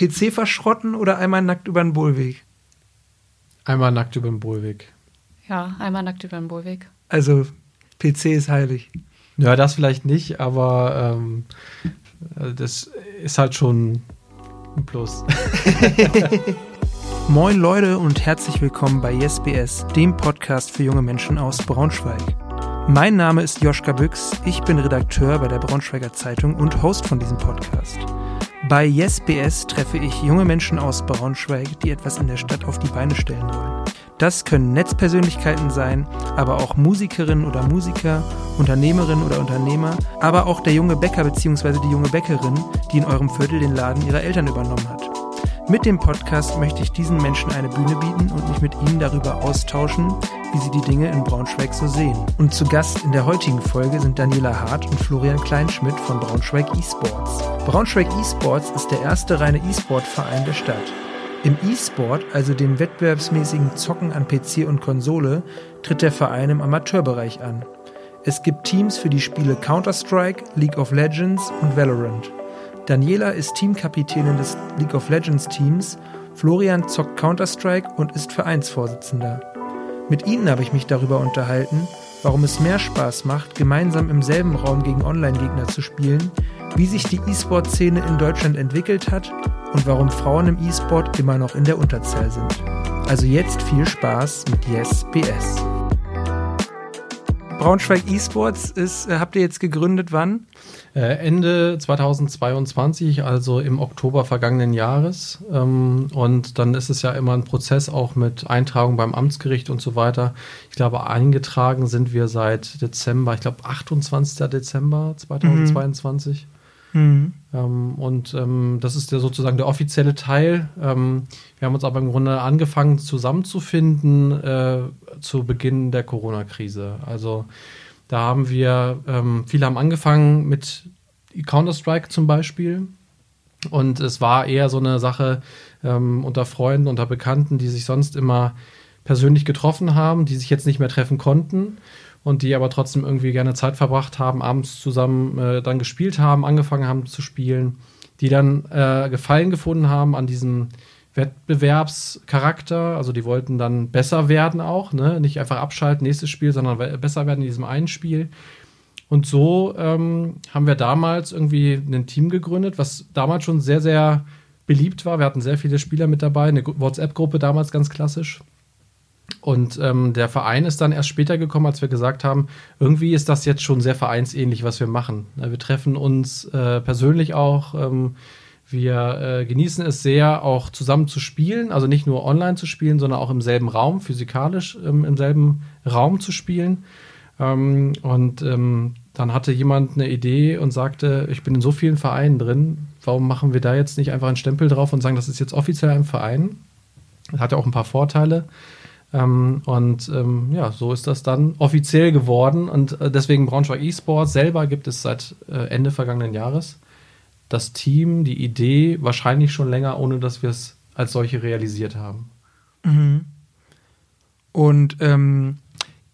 PC verschrotten oder einmal nackt über den Bohlweg? Einmal nackt über den Bohlweg. Ja, einmal nackt über den Bohlweg. Also PC ist heilig. Ja, das vielleicht nicht, aber ähm, das ist halt schon ein Plus. Moin Leute und herzlich willkommen bei YesBS, dem Podcast für junge Menschen aus Braunschweig. Mein Name ist Joschka Büchs, ich bin Redakteur bei der Braunschweiger Zeitung und Host von diesem Podcast. Bei YesBS treffe ich junge Menschen aus Braunschweig, die etwas in der Stadt auf die Beine stellen wollen. Das können Netzpersönlichkeiten sein, aber auch Musikerinnen oder Musiker, Unternehmerinnen oder Unternehmer, aber auch der junge Bäcker bzw. die junge Bäckerin, die in eurem Viertel den Laden ihrer Eltern übernommen hat. Mit dem Podcast möchte ich diesen Menschen eine Bühne bieten und mich mit ihnen darüber austauschen, wie sie die Dinge in Braunschweig so sehen. Und zu Gast in der heutigen Folge sind Daniela Hart und Florian Kleinschmidt von Braunschweig eSports. Braunschweig eSports ist der erste reine E-Sport-Verein der Stadt. Im E-Sport, also dem wettbewerbsmäßigen Zocken an PC und Konsole, tritt der Verein im Amateurbereich an. Es gibt Teams für die Spiele Counter-Strike, League of Legends und Valorant. Daniela ist Teamkapitänin des League of Legends Teams, Florian zockt Counter-Strike und ist Vereinsvorsitzender. Mit ihnen habe ich mich darüber unterhalten, warum es mehr Spaß macht, gemeinsam im selben Raum gegen Online-Gegner zu spielen, wie sich die E-Sport-Szene in Deutschland entwickelt hat und warum Frauen im E-Sport immer noch in der Unterzahl sind. Also jetzt viel Spaß mit Yes BS. Braunschweig eSports ist, äh, habt ihr jetzt gegründet wann? Äh, Ende 2022, also im Oktober vergangenen Jahres. Ähm, und dann ist es ja immer ein Prozess auch mit Eintragung beim Amtsgericht und so weiter. Ich glaube, eingetragen sind wir seit Dezember, ich glaube 28. Dezember 2022. Mhm. Mhm. Ähm, und ähm, das ist der, sozusagen der offizielle Teil. Wir haben uns aber im Grunde angefangen zusammenzufinden äh, zu Beginn der Corona-Krise. Also da haben wir, ähm, viele haben angefangen mit Counter-Strike zum Beispiel. Und es war eher so eine Sache ähm, unter Freunden, unter Bekannten, die sich sonst immer persönlich getroffen haben, die sich jetzt nicht mehr treffen konnten und die aber trotzdem irgendwie gerne Zeit verbracht haben, abends zusammen äh, dann gespielt haben, angefangen haben zu spielen, die dann äh, Gefallen gefunden haben an diesem Wettbewerbscharakter. Also die wollten dann besser werden auch, ne? nicht einfach abschalten, nächstes Spiel, sondern besser werden in diesem einen Spiel. Und so ähm, haben wir damals irgendwie ein Team gegründet, was damals schon sehr, sehr beliebt war. Wir hatten sehr viele Spieler mit dabei, eine WhatsApp-Gruppe damals ganz klassisch. Und ähm, der Verein ist dann erst später gekommen, als wir gesagt haben, irgendwie ist das jetzt schon sehr vereinsähnlich, was wir machen. Wir treffen uns äh, persönlich auch. Ähm, wir äh, genießen es sehr, auch zusammen zu spielen, also nicht nur online zu spielen, sondern auch im selben Raum, physikalisch ähm, im selben Raum zu spielen. Ähm, und ähm, dann hatte jemand eine Idee und sagte, ich bin in so vielen Vereinen drin, warum machen wir da jetzt nicht einfach einen Stempel drauf und sagen, das ist jetzt offiziell ein Verein? Das hat ja auch ein paar Vorteile. Ähm, und ähm, ja, so ist das dann offiziell geworden. Und äh, deswegen Braunschweig eSports selber gibt es seit äh, Ende vergangenen Jahres. Das Team, die Idee, wahrscheinlich schon länger, ohne dass wir es als solche realisiert haben. Mhm. Und ähm,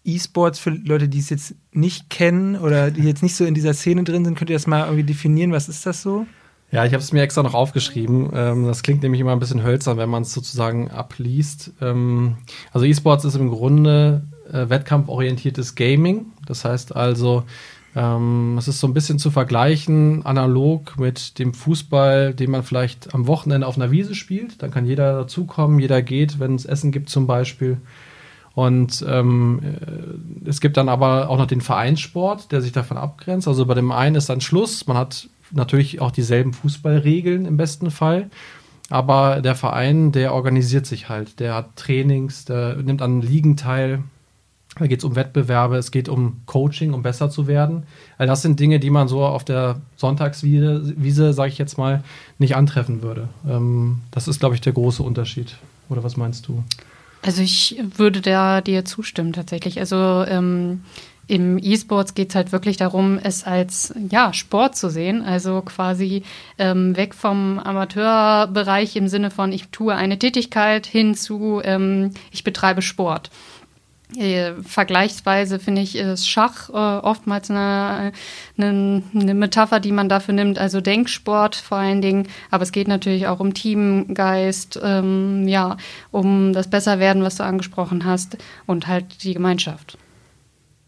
E-Sports für Leute, die es jetzt nicht kennen oder die jetzt nicht so in dieser Szene drin sind, könnt ihr das mal irgendwie definieren? Was ist das so? Ja, ich habe es mir extra noch aufgeschrieben. Ähm, das klingt nämlich immer ein bisschen hölzern, wenn man es sozusagen abliest. Ähm, also E-Sports ist im Grunde äh, wettkampforientiertes Gaming. Das heißt also, ähm, es ist so ein bisschen zu vergleichen, analog mit dem Fußball, den man vielleicht am Wochenende auf einer Wiese spielt. Dann kann jeder dazukommen, jeder geht, wenn es Essen gibt zum Beispiel. Und ähm, äh, es gibt dann aber auch noch den Vereinssport, der sich davon abgrenzt. Also bei dem einen ist dann Schluss, man hat natürlich auch dieselben Fußballregeln im besten Fall. Aber der Verein, der organisiert sich halt. Der hat Trainings, der nimmt an Ligen teil. Da geht es um Wettbewerbe, es geht um Coaching, um besser zu werden. All das sind Dinge, die man so auf der Sonntagswiese, Wiese, sage ich jetzt mal, nicht antreffen würde. Ähm, das ist, glaube ich, der große Unterschied. Oder was meinst du? Also ich würde da dir zustimmen tatsächlich. Also ähm, im E-Sports geht es halt wirklich darum, es als ja, Sport zu sehen. Also quasi ähm, weg vom Amateurbereich im Sinne von, ich tue eine Tätigkeit hin zu, ähm, ich betreibe Sport. Äh, vergleichsweise finde ich, ist Schach äh, oftmals eine, eine, eine, Metapher, die man dafür nimmt, also Denksport vor allen Dingen. Aber es geht natürlich auch um Teamgeist, ähm, ja, um das Besserwerden, was du angesprochen hast, und halt die Gemeinschaft.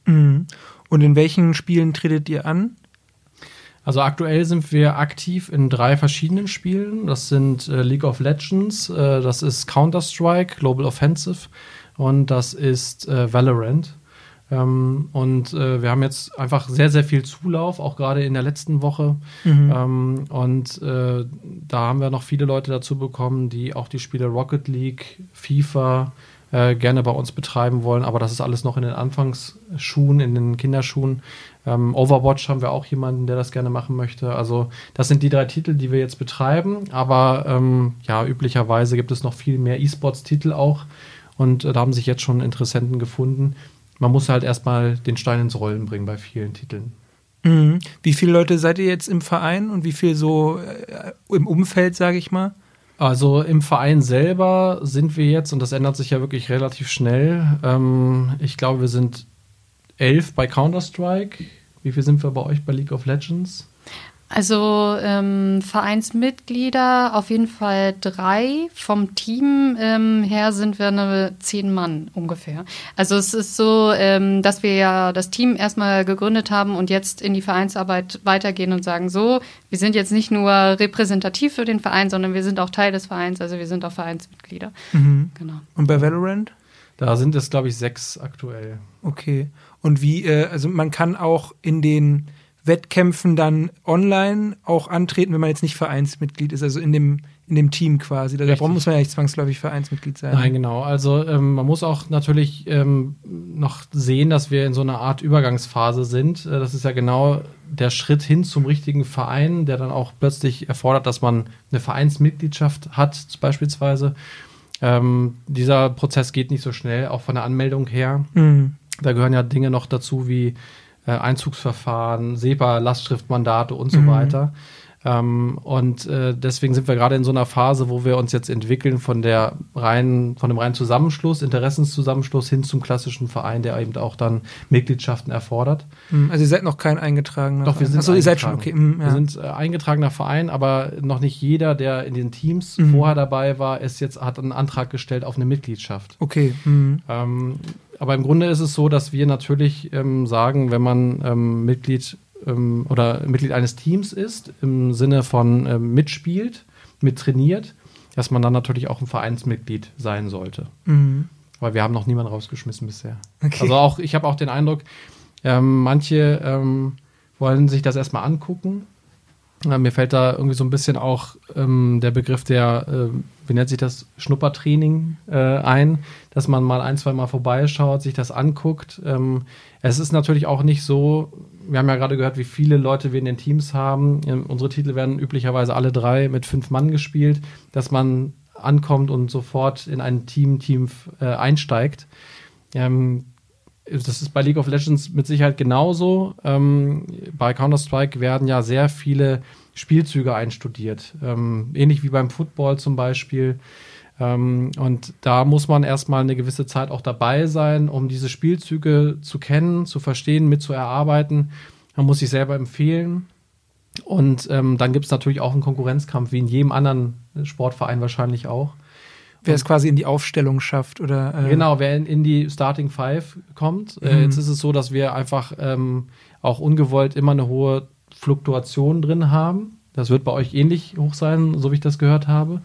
Mhm. Und in welchen Spielen tretet ihr an? Also aktuell sind wir aktiv in drei verschiedenen Spielen. Das sind äh, League of Legends, äh, das ist Counter-Strike, Global Offensive und das ist äh, Valorant. Ähm, und äh, wir haben jetzt einfach sehr, sehr viel Zulauf, auch gerade in der letzten Woche. Mhm. Ähm, und äh, da haben wir noch viele Leute dazu bekommen, die auch die Spiele Rocket League, FIFA äh, gerne bei uns betreiben wollen. Aber das ist alles noch in den Anfangsschuhen, in den Kinderschuhen. Ähm, Overwatch haben wir auch jemanden, der das gerne machen möchte. Also das sind die drei Titel, die wir jetzt betreiben. Aber ähm, ja, üblicherweise gibt es noch viel mehr E-Sports-Titel auch. Und äh, da haben sich jetzt schon Interessenten gefunden. Man muss halt erstmal den Stein ins Rollen bringen bei vielen Titeln. Mhm. Wie viele Leute seid ihr jetzt im Verein und wie viel so äh, im Umfeld, sage ich mal? Also im Verein selber sind wir jetzt, und das ändert sich ja wirklich relativ schnell, ähm, ich glaube, wir sind elf bei Counter-Strike. Wie viel sind wir bei euch bei League of Legends? Also ähm, Vereinsmitglieder auf jeden Fall drei. Vom Team ähm, her sind wir eine zehn Mann ungefähr. Also es ist so, ähm, dass wir ja das Team erstmal gegründet haben und jetzt in die Vereinsarbeit weitergehen und sagen, so, wir sind jetzt nicht nur repräsentativ für den Verein, sondern wir sind auch Teil des Vereins, also wir sind auch Vereinsmitglieder. Mhm. Genau. Und bei Valorant? Da sind es, glaube ich, sechs aktuell. Okay. Und wie, äh, also man kann auch in den Wettkämpfen dann online auch antreten, wenn man jetzt nicht Vereinsmitglied ist, also in dem, in dem Team quasi. Da muss man ja nicht zwangsläufig Vereinsmitglied sein. Nein, genau. Also ähm, man muss auch natürlich ähm, noch sehen, dass wir in so einer Art Übergangsphase sind. Äh, das ist ja genau der Schritt hin zum richtigen Verein, der dann auch plötzlich erfordert, dass man eine Vereinsmitgliedschaft hat, beispielsweise. Ähm, dieser Prozess geht nicht so schnell, auch von der Anmeldung her. Mhm. Da gehören ja Dinge noch dazu wie äh, Einzugsverfahren, SEPA, Lastschriftmandate und so mhm. weiter. Ähm, und äh, deswegen sind wir gerade in so einer Phase, wo wir uns jetzt entwickeln von der reinen, von dem reinen Zusammenschluss, Interessenszusammenschluss hin zum klassischen Verein, der eben auch dann Mitgliedschaften erfordert. Mhm. Also ihr seid noch kein eingetragener Doch, wir sind Achso, ihr seid schon, okay. Mhm, ja. Wir sind äh, eingetragener Verein, aber noch nicht jeder, der in den Teams mhm. vorher dabei war, ist jetzt, hat einen Antrag gestellt auf eine Mitgliedschaft. Okay. Mhm. Ähm, aber im Grunde ist es so, dass wir natürlich ähm, sagen, wenn man ähm, Mitglied ähm, oder Mitglied eines Teams ist, im Sinne von ähm, mitspielt, mittrainiert, dass man dann natürlich auch ein Vereinsmitglied sein sollte. Mhm. Weil wir haben noch niemanden rausgeschmissen bisher. Okay. Also auch, ich habe auch den Eindruck, ähm, manche ähm, wollen sich das erstmal angucken. Mir fällt da irgendwie so ein bisschen auch der Begriff der äh, wie nennt sich das, Schnuppertraining äh, ein, dass man mal ein, zwei Mal vorbeischaut, sich das anguckt. Ähm, es ist natürlich auch nicht so, wir haben ja gerade gehört, wie viele Leute wir in den Teams haben. Ähm, unsere Titel werden üblicherweise alle drei mit fünf Mann gespielt, dass man ankommt und sofort in ein Team, Team äh, einsteigt. Ähm, das ist bei League of Legends mit Sicherheit genauso. Ähm, bei Counter-Strike werden ja sehr viele Spielzüge einstudiert. Ähm, ähnlich wie beim Football zum Beispiel. Ähm, und da muss man erstmal eine gewisse Zeit auch dabei sein, um diese Spielzüge zu kennen, zu verstehen, mit zu erarbeiten. Man muss sich selber empfehlen. Und ähm, dann gibt es natürlich auch einen Konkurrenzkampf, wie in jedem anderen Sportverein wahrscheinlich auch. Wer es quasi in die Aufstellung schafft oder. Äh genau, wer in, in, die Starting Five kommt. Äh, mhm. Äh, jetzt ist es so, dass wir einfach ähm, auch ungewollt immer eine hohe Fluktuation drin haben. Das wird bei euch ähnlich hoch sein, so wie ich das gehört habe.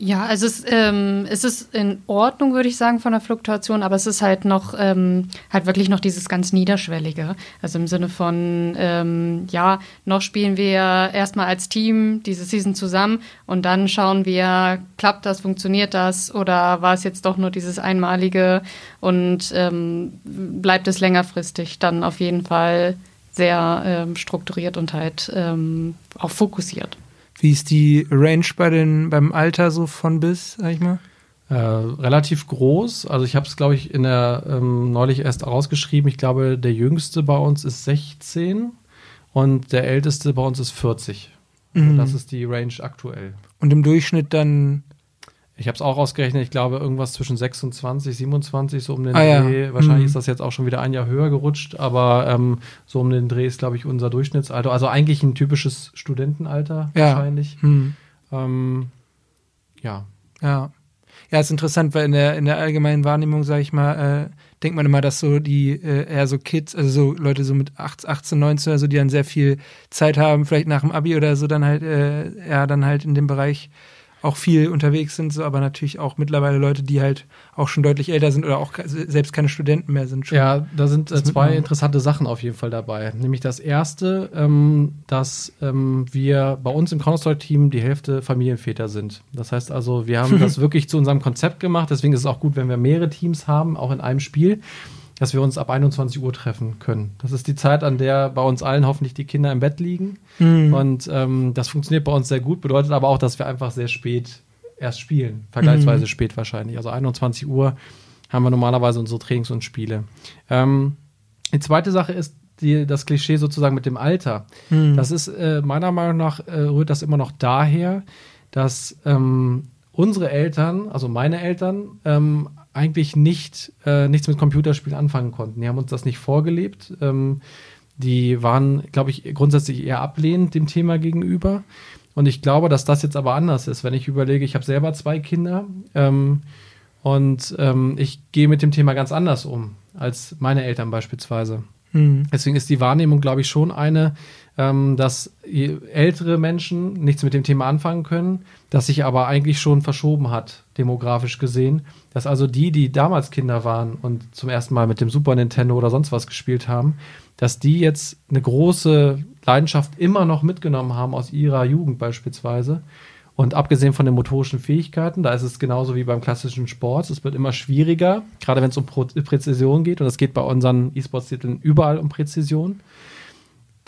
Ja, also es, ähm, es ist in Ordnung, würde ich sagen, von der Fluktuation, aber es ist halt noch, ähm, halt wirklich noch dieses ganz Niederschwellige. Also im Sinne von, ähm, ja, noch spielen wir erstmal als Team diese Season zusammen und dann schauen wir, klappt das, funktioniert das oder war es jetzt doch nur dieses Einmalige und ähm, bleibt es längerfristig dann auf jeden Fall sehr ähm, strukturiert und halt ähm, auch fokussiert. Wie ist die Range bei den, beim Alter so von bis, sag ich mal? Äh, relativ groß. Also ich habe es, glaube ich, in der ähm, neulich erst ausgeschrieben. Ich glaube, der jüngste bei uns ist 16 und der älteste bei uns ist 40. Also mhm. das ist die Range aktuell. Und im Durchschnitt dann Ich habe es auch ausgerechnet, ich glaube irgendwas zwischen 26, 27, so um den Ah, ja. Dreh. Wahrscheinlich Mhm. ist das jetzt auch schon wieder ein Jahr höher gerutscht, aber ähm, so um den Dreh ist, glaube ich, unser Durchschnittsalter. Also eigentlich ein typisches Studentenalter Ja. wahrscheinlich. Hm. Ähm, ja. Ja. Ja, ist interessant, weil in der, in der allgemeinen Wahrnehmung, sage ich mal, äh, denkt man immer, dass so die äh, eher so Kids, also so Leute so mit 8, 18, 19 oder so, die dann sehr viel Zeit haben, vielleicht nach dem Abi oder so, dann halt, äh, eher dann halt in dem Bereich auch viel unterwegs sind, so, aber natürlich auch mittlerweile Leute, die halt auch schon deutlich älter sind oder auch selbst keine Studenten mehr sind. Ja, da sind äh, zwei interessante Sachen auf jeden Fall dabei. Nämlich das erste, ähm, dass ähm, wir bei uns im Counter-Strike-Team die Hälfte Familienväter sind. Das heißt also, wir haben das wirklich zu unserem Konzept gemacht. Deswegen ist es auch gut, wenn wir mehrere Teams haben, auch in einem Spiel, dass wir uns ab 21 Uhr treffen können. Das ist die Zeit, an der bei uns allen hoffentlich die Kinder im Bett liegen. Hm. Und ähm, das funktioniert bei uns sehr gut, bedeutet aber auch, dass wir einfach sehr spät erst spielen. Vergleichsweise spät wahrscheinlich. Also 21 Uhr haben wir normalerweise unsere Trainings und Spiele. Ähm, die zweite Sache ist die, das Klischee sozusagen mit dem Alter. Hm. Das ist äh, meiner Meinung nach äh, rührt das immer noch daher, dass ähm, unsere Eltern, also meine Eltern, ähm, eigentlich nicht äh, nichts mit Computerspielen anfangen konnten. Die haben uns das nicht vorgelebt. Ähm, die waren, glaube ich, grundsätzlich eher ablehnend dem Thema gegenüber. Und ich glaube, dass das jetzt aber anders ist, wenn ich überlege, ich habe selber zwei Kinder ähm, und ähm, ich gehe mit dem Thema ganz anders um als meine Eltern beispielsweise. Hm. Deswegen ist die Wahrnehmung, glaube ich, schon eine, ähm, dass ältere Menschen nichts mit dem Thema anfangen können, das sich aber eigentlich schon verschoben hat, demografisch gesehen. Dass also die, die damals Kinder waren und zum ersten Mal mit dem Super Nintendo oder sonst was gespielt haben, dass die jetzt eine große Leidenschaft immer noch mitgenommen haben aus ihrer Jugend beispielsweise. Und abgesehen von den motorischen Fähigkeiten, da ist es genauso wie beim klassischen Sport. Es wird immer schwieriger, gerade wenn es um Pro Präzision geht. Und es geht bei unseren E-Sports-Titeln überall um Präzision.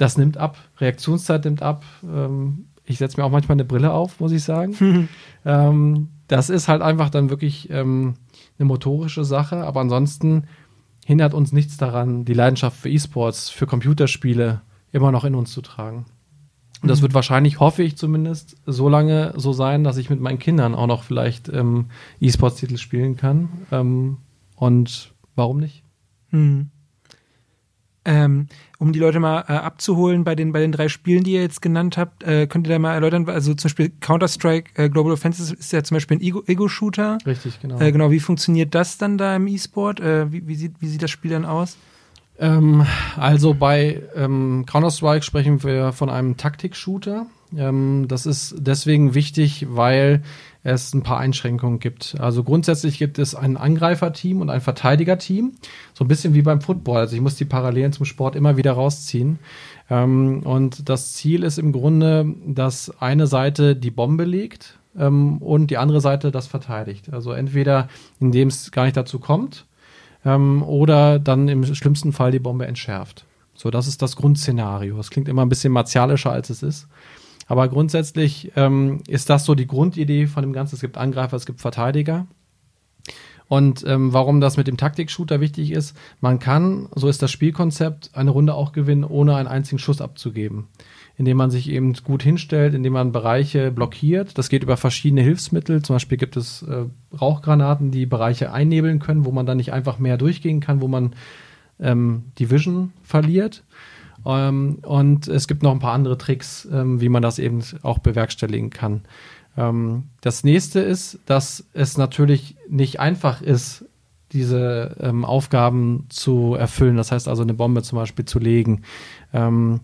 Das nimmt ab, Reaktionszeit nimmt ab. Ähm, ich setze mir auch manchmal eine Brille auf, muss ich sagen. ähm, das ist halt einfach dann wirklich ähm, eine motorische Sache. Aber ansonsten hindert uns nichts daran, die Leidenschaft für E-Sports, für Computerspiele immer noch in uns zu tragen. Und das wird wahrscheinlich, hoffe ich zumindest, so lange so sein, dass ich mit meinen Kindern auch noch vielleicht ähm, E-Sports-Titel spielen kann. Ähm, und warum nicht? Hm. Ähm, um die Leute mal äh, abzuholen bei den, bei den drei Spielen, die ihr jetzt genannt habt, äh, könnt ihr da mal erläutern, also zum Beispiel Counter-Strike äh, Global Offensive ist ja zum Beispiel ein Ego- Ego-Shooter. Richtig, genau. Äh, genau, wie funktioniert das dann da im E-Sport? Äh, wie, wie, sieht, wie sieht das Spiel dann aus? Ähm, also bei ähm, Counter-Strike sprechen wir von einem Taktik-Shooter. Ähm, das ist deswegen wichtig, weil es ein paar Einschränkungen gibt. Also grundsätzlich gibt es ein Angreiferteam und ein Verteidigerteam. So ein bisschen wie beim Football. Also ich muss die Parallelen zum Sport immer wieder rausziehen. Ähm, und das Ziel ist im Grunde, dass eine Seite die Bombe legt ähm, und die andere Seite das verteidigt. Also entweder indem es gar nicht dazu kommt, ähm, oder dann im schlimmsten Fall die Bombe entschärft. So, das ist das Grundszenario. Das klingt immer ein bisschen martialischer, als es ist. Aber grundsätzlich ähm, ist das so die Grundidee von dem Ganzen. Es gibt Angreifer, es gibt Verteidiger. Und ähm, warum das mit dem Taktik-Shooter wichtig ist, man kann, so ist das Spielkonzept, eine Runde auch gewinnen, ohne einen einzigen Schuss abzugeben. Indem man sich eben gut hinstellt, indem man Bereiche blockiert. Das geht über verschiedene Hilfsmittel. Zum Beispiel gibt es äh, Rauchgranaten, die Bereiche einnebeln können, wo man dann nicht einfach mehr durchgehen kann, wo man ähm, die Vision verliert. Ähm, und es gibt noch ein paar andere Tricks, ähm, wie man das eben auch bewerkstelligen kann. Ähm, das nächste ist, dass es natürlich nicht einfach ist, diese ähm, Aufgaben zu erfüllen. Das heißt also, eine Bombe zum Beispiel zu legen. Ähm,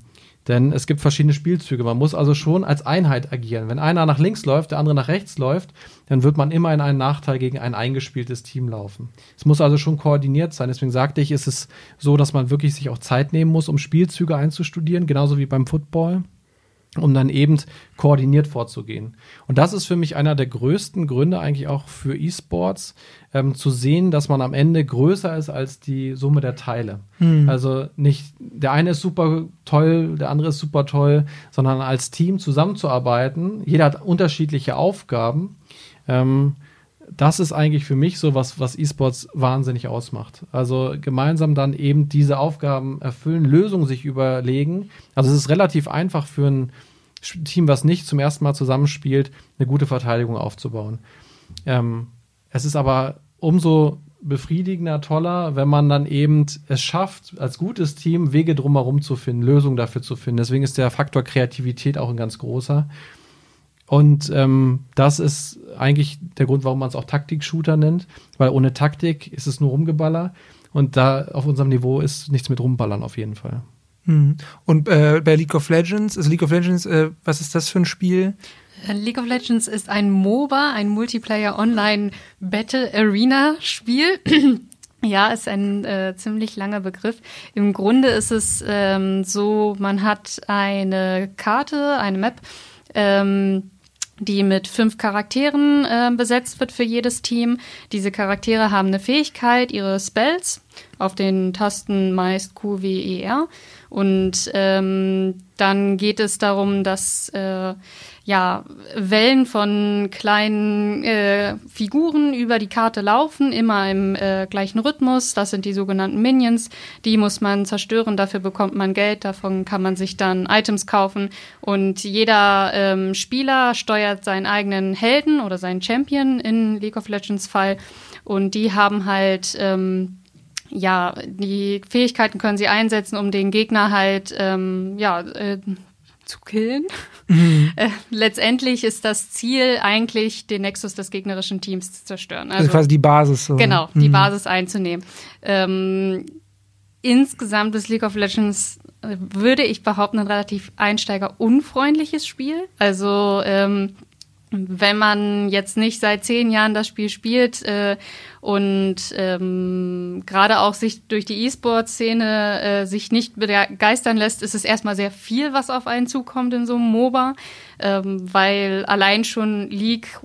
denn es gibt verschiedene Spielzüge. Man muss also schon als Einheit agieren. Wenn einer nach links läuft, der andere nach rechts läuft, dann wird man immer in einen Nachteil gegen ein eingespieltes Team laufen. Es muss also schon koordiniert sein. Deswegen sagte ich, ist es so, dass man wirklich sich auch Zeit nehmen muss, um Spielzüge einzustudieren, genauso wie beim Football um dann eben koordiniert vorzugehen. Und das ist für mich einer der größten Gründe eigentlich auch für E-Sports, ähm, zu sehen, dass man am Ende größer ist als die Summe der Teile. Also nicht, der eine ist super toll, der andere ist super toll, sondern als Team zusammenzuarbeiten. Jeder hat unterschiedliche Aufgaben. Ähm, das ist eigentlich für mich so was, was E-Sports wahnsinnig ausmacht. Also gemeinsam dann eben diese Aufgaben erfüllen, Lösungen sich überlegen. Also es ist relativ einfach für ein Team, was nicht zum ersten Mal zusammenspielt, eine gute Verteidigung aufzubauen. Ähm, es ist aber umso befriedigender, toller, wenn man dann eben es schafft, als gutes Team Wege drumherum zu finden, Lösungen dafür zu finden. Deswegen ist der Faktor Kreativität auch ein ganz großer. Und ähm, das ist eigentlich der Grund, warum man es auch Taktik-Shooter nennt, weil ohne Taktik ist es nur Rumgeballer. Und da auf unserem Niveau ist nichts mit Rumballern auf jeden Fall. Mhm. Und äh, bei League of Legends, also League of Legends, äh, was ist das für ein Spiel? League of Legends ist ein MOBA, ein Multiplayer Online Battle Arena Spiel. Ja, ist ein äh, ziemlich langer Begriff. Im Grunde ist es ähm, so, man hat eine Karte, eine Map, ähm, die mit fünf Charakteren äh, besetzt wird für jedes Team. Diese Charaktere haben eine Fähigkeit, ihre Spells auf den Tasten meist Q, W, E, R. Und ähm, dann geht es darum, dass äh, ja, Wellen von kleinen äh, Figuren über die Karte laufen, immer im äh, gleichen Rhythmus. Das sind die sogenannten Minions. Die muss man zerstören, dafür bekommt man Geld, davon kann man sich dann Items kaufen. Und jeder ähm, Spieler steuert seinen eigenen Helden oder seinen Champion in League of Legends Fall. Und die haben halt ähm, ja, die Fähigkeiten können sie einsetzen, um den Gegner halt ähm, ja, äh, zu killen. Mhm. Äh, letztendlich ist das Ziel eigentlich, den Nexus des gegnerischen Teams zu zerstören. Also, also quasi die Basis. So. Genau, die mhm. Basis einzunehmen. Ähm, insgesamt ist League of Legends, äh, würde ich behaupten, ein relativ einsteigerunfreundliches Spiel. Also ähm, wenn man jetzt nicht seit zehn Jahren das Spiel spielt äh, und ähm, gerade auch sich durch die E-Sport-Szene äh, sich nicht begeistern lässt, ist es erstmal sehr viel, was auf einen zukommt in so einem MOBA, ähm, weil allein schon League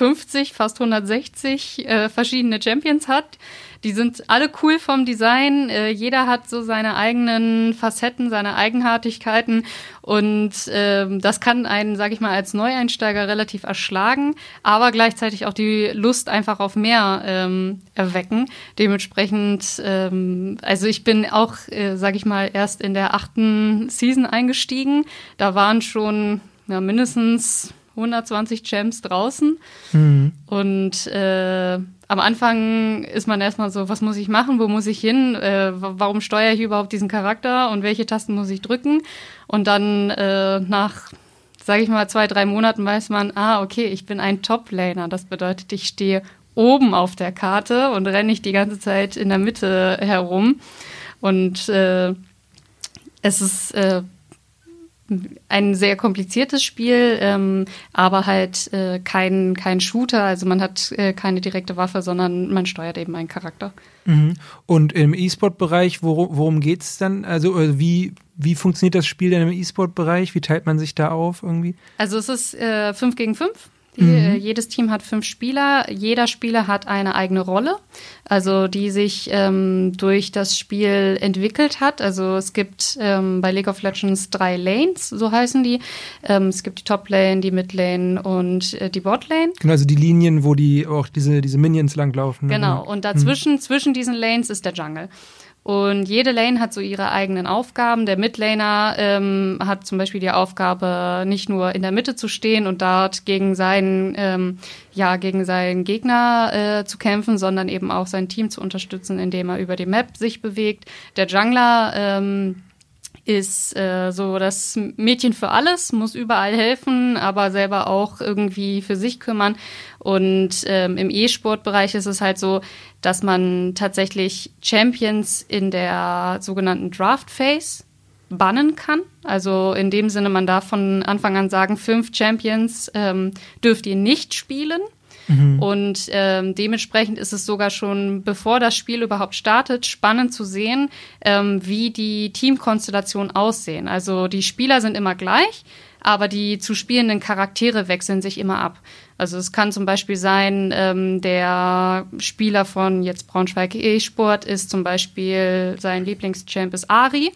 150, fast 160 äh, verschiedene Champions hat die sind alle cool vom Design. Äh, jeder hat so seine eigenen Facetten, seine Eigenartigkeiten. Und ähm, das kann einen, sag ich mal, als Neueinsteiger relativ erschlagen, aber gleichzeitig auch die Lust einfach auf mehr ähm, erwecken. Dementsprechend, ähm, also ich bin auch, äh, sag ich mal, erst in der achten Season eingestiegen. Da waren schon ja, mindestens 120 Gems draußen. Mhm. Und äh, am Anfang ist man erstmal so, was muss ich machen, wo muss ich hin, äh, warum steuere ich überhaupt diesen Charakter und welche Tasten muss ich drücken? Und dann äh, nach, sage ich mal, zwei, drei Monaten weiß man, ah, okay, ich bin ein Top-Laner. Das bedeutet, ich stehe oben auf der Karte und renne nicht die ganze Zeit in der Mitte herum. Und äh, es ist äh, ein sehr kompliziertes Spiel, ähm, aber halt äh, kein, kein Shooter. Also man hat äh, keine direkte Waffe, sondern man steuert eben einen Charakter. Mhm. Und im E-Sport-Bereich, wor worum geht es dann? Also äh, wie, wie funktioniert das Spiel denn im E-Sport-Bereich? Wie teilt man sich da auf irgendwie? Also es ist 5 äh, gegen 5. Die, mhm. Äh, jedes Team hat fünf Spieler. Jeder Spieler hat eine eigene Rolle, also die sich ähm, durch das Spiel entwickelt hat. Also es gibt ähm, bei League of Legends drei Lanes, so heißen die. Ähm, es gibt die Top Lane, die Mid Lane und äh, die Bot Lane. Genau, also die Linien, wo die auch diese, diese Minions langlaufen. Ne? Genau, und dazwischen, mhm. zwischen diesen Lanes ist der Jungle. Und jede Lane hat so ihre eigenen Aufgaben. Der Midlaner ähm, hat zum Beispiel die Aufgabe, nicht nur in der Mitte zu stehen und dort gegen seinen, ähm, ja, gegen seinen Gegner äh, zu kämpfen, sondern eben auch sein Team zu unterstützen, indem er über die Map sich bewegt. Der Jungler ähm, ist äh, so das Mädchen für alles, muss überall helfen, aber selber auch irgendwie für sich kümmern. Und ähm, im E-Sport-Bereich ist es halt so, dass man tatsächlich Champions in der sogenannten Draft Phase bannen kann. Also in dem Sinne, man darf von Anfang an sagen, fünf Champions ähm, dürft ihr nicht spielen. Mhm. Und ähm, dementsprechend ist es sogar schon, bevor das Spiel überhaupt startet, spannend zu sehen, ähm, wie die Teamkonstellationen aussehen. Also die Spieler sind immer gleich, aber die zu spielenden Charaktere wechseln sich immer ab. Also es kann zum Beispiel sein, ähm, der Spieler von jetzt Braunschweig E-Sport ist zum Beispiel sein Lieblingschamp ist Ari.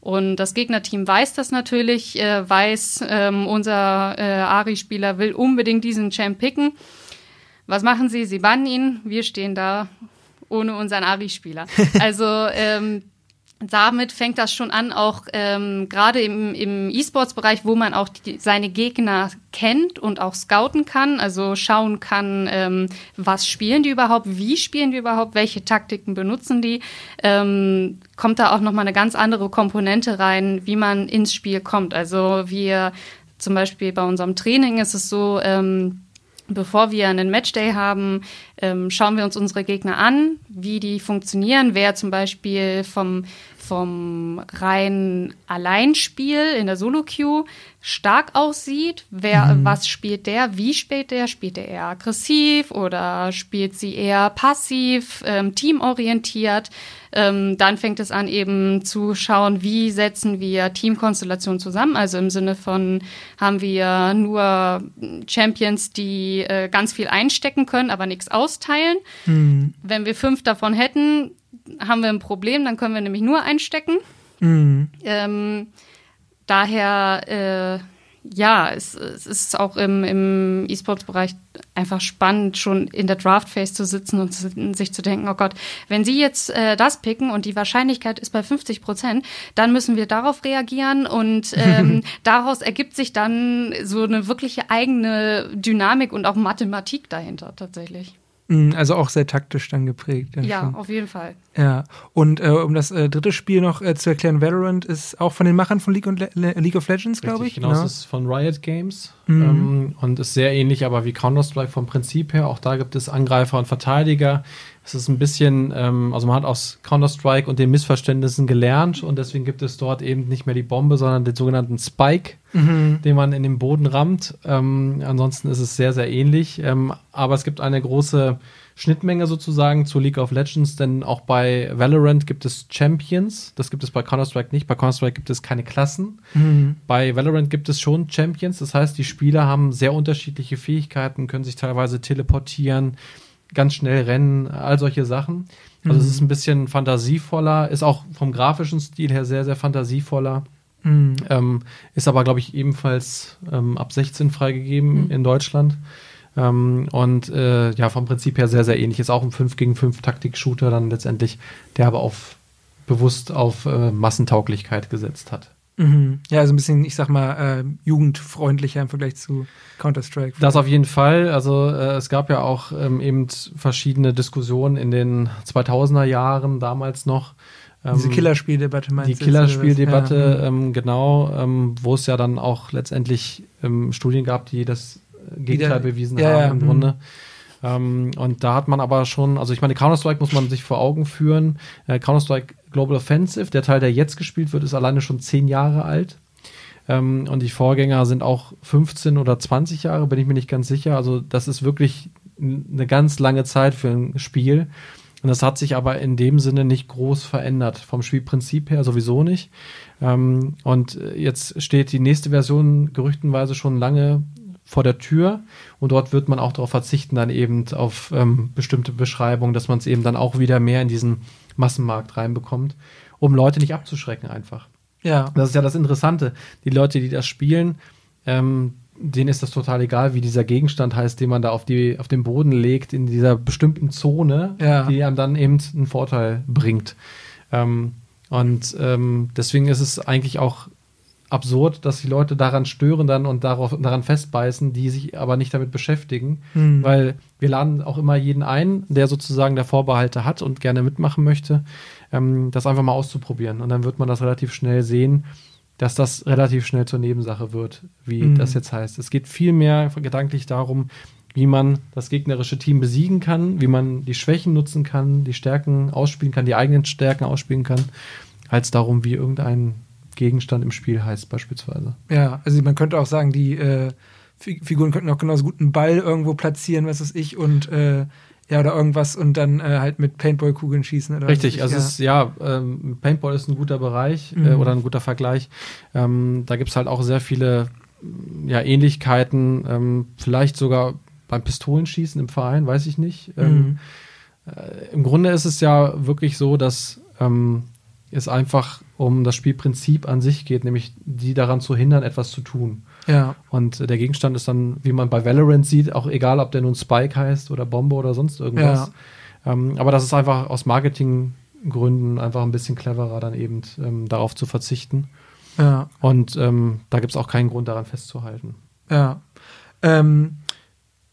Und das Gegnerteam weiß das natürlich, äh, weiß, ähm, unser äh, Ari-Spieler will unbedingt diesen Champ picken. Was machen sie? Sie bannen ihn. Wir stehen da ohne unseren Ari-Spieler. Also ähm, damit fängt das schon an, auch ähm, gerade im, im E-Sports-Bereich, wo man auch die, seine Gegner kennt und auch scouten kann, also schauen kann, ähm, was spielen die überhaupt, wie spielen die überhaupt, welche Taktiken benutzen die, ähm, kommt da auch nochmal eine ganz andere Komponente rein, wie man ins Spiel kommt. Also wir zum Beispiel bei unserem Training ist es so, ähm, Bevor wir einen Matchday haben, ähm, schauen wir uns unsere Gegner an, wie die funktionieren, wer zum Beispiel vom vom rein Alleinspiel in der Solo-Queue stark aussieht. Wer, mhm. was spielt der? Wie spielt der? Spielt er eher aggressiv oder spielt sie eher passiv, ähm, teamorientiert? Ähm, dann fängt es an, eben zu schauen, wie setzen wir Teamkonstellationen zusammen. Also im Sinne von, haben wir nur Champions, die äh, ganz viel einstecken können, aber nichts austeilen. Mhm. Wenn wir fünf davon hätten, haben wir ein Problem, dann können wir nämlich nur einstecken. Mhm. Ähm, daher, äh, ja, es, es, ist auch im, im E-Sports-Bereich einfach spannend, schon in der Draft-Phase zu sitzen und sich zu denken, oh Gott, wenn Sie jetzt äh, das picken und die Wahrscheinlichkeit ist bei 50 Prozent, dann müssen wir darauf reagieren und ähm, daraus ergibt sich dann so eine wirkliche eigene Dynamik und auch Mathematik dahinter tatsächlich. Mhm, also auch sehr taktisch dann geprägt. Ja, ja auf jeden Fall. Ja, und äh, um das äh, dritte Spiel noch äh, zu erklären, Valorant ist auch von den Machern von League, Le League of Legends, glaube ich. Genau, genau, es ist von Riot Games mhm. ähm, und ist sehr ähnlich, aber wie Counter-Strike vom Prinzip her. Auch da gibt es Angreifer und Verteidiger. Es ist ein bisschen, ähm, also man hat aus Counter-Strike und den Missverständnissen gelernt und deswegen gibt es dort eben nicht mehr die Bombe, sondern den sogenannten Spike, mhm. den man in den Boden rammt. Ähm, ansonsten ist es sehr, sehr ähnlich. Ähm, aber es gibt eine große Schnittmenge sozusagen zu League of Legends, denn auch bei Valorant gibt es Champions. Das gibt es bei Counter-Strike nicht. Bei Counter-Strike gibt es keine Klassen. Mhm. Bei Valorant gibt es schon Champions. Das heißt, die Spieler haben sehr unterschiedliche Fähigkeiten, können sich teilweise teleportieren, ganz schnell rennen, all solche Sachen. Also mhm. es ist ein bisschen fantasievoller, ist auch vom grafischen Stil her sehr, sehr fantasievoller. Mhm. Ähm, ist aber, glaube ich, ebenfalls ähm, ab 16 freigegeben mhm. in Deutschland. Ähm, und äh, ja, vom Prinzip her sehr, sehr ähnlich. Ist auch ein 5 gegen 5 Taktik-Shooter dann letztendlich, der aber auf bewusst auf äh, Massentauglichkeit gesetzt hat. Mhm. Ja, also ein bisschen, ich sag mal, äh, jugendfreundlicher im Vergleich zu Counter-Strike. Das auf jeden Fall. Also äh, es gab ja auch ähm, eben verschiedene Diskussionen in den 2000er Jahren damals noch. Ähm, Diese Killerspieldebatte meinst du? Die Killerspieldebatte, ja. ähm, genau, ähm, wo es ja dann auch letztendlich ähm, Studien gab, die das Gegenteil die bewiesen ja, haben ja, im mhm. Grunde. Ähm, und da hat man aber schon, also ich meine, Counter-Strike muss man sich vor Augen führen. Äh, Counter-Strike Global Offensive, der Teil, der jetzt gespielt wird, ist alleine schon zehn Jahre alt. Ähm, und die Vorgänger sind auch 15 oder 20 Jahre, bin ich mir nicht ganz sicher. Also das ist wirklich eine ganz lange Zeit für ein Spiel. Und das hat sich aber in dem Sinne nicht groß verändert. Vom Spielprinzip her sowieso nicht. Ähm, und jetzt steht die nächste Version gerüchtenweise schon lange vor der Tür und dort wird man auch darauf verzichten, dann eben auf ähm, bestimmte Beschreibungen, dass man es eben dann auch wieder mehr in diesen Massenmarkt reinbekommt, um Leute nicht abzuschrecken einfach. Ja. Das ist ja das Interessante. Die Leute, die das spielen, ähm, denen ist das total egal, wie dieser Gegenstand heißt, den man da auf, die, auf den Boden legt, in dieser bestimmten Zone, ja. die einem dann eben einen Vorteil bringt. Ähm, und ähm, deswegen ist es eigentlich auch absurd, dass die Leute daran stören dann und darauf, daran festbeißen, die sich aber nicht damit beschäftigen, mhm. weil wir laden auch immer jeden ein, der sozusagen der Vorbehalte hat und gerne mitmachen möchte, ähm, das einfach mal auszuprobieren. Und dann wird man das relativ schnell sehen, dass das relativ schnell zur Nebensache wird, wie mhm. das jetzt heißt. Es geht viel mehr gedanklich darum, wie man das gegnerische Team besiegen kann, wie man die Schwächen nutzen kann, die Stärken ausspielen kann, die eigenen Stärken ausspielen kann, als darum, wie irgendein Gegenstand im Spiel heißt, beispielsweise. Ja, also man könnte auch sagen, die äh, Figuren könnten auch genauso gut einen Ball irgendwo platzieren, was weiß ich, und äh, ja, oder irgendwas und dann äh, halt mit Paintball-Kugeln schießen. Oder Richtig, also ja. ist, ja, ähm, Paintball ist ein guter Bereich äh, mhm. äh, oder ein guter Vergleich. Ähm, da gibt es halt auch sehr viele ja, Ähnlichkeiten, ähm, vielleicht sogar beim Pistolenschießen im Verein, weiß ich nicht. Ähm, mhm. Äh, Im Grunde ist es ja wirklich so, dass ähm, es einfach um das Spielprinzip an sich geht, nämlich die daran zu hindern, etwas zu tun. Ja. Und der Gegenstand ist dann, wie man bei Valorant sieht, auch egal, ob der nun Spike heißt oder Bombe oder sonst irgendwas. Ja. Ähm, aber das ist einfach aus Marketing Gründen einfach ein bisschen cleverer, dann eben ähm, darauf zu verzichten. Ja. Und ähm, da gibt es auch keinen Grund daran festzuhalten. Ja. Ähm,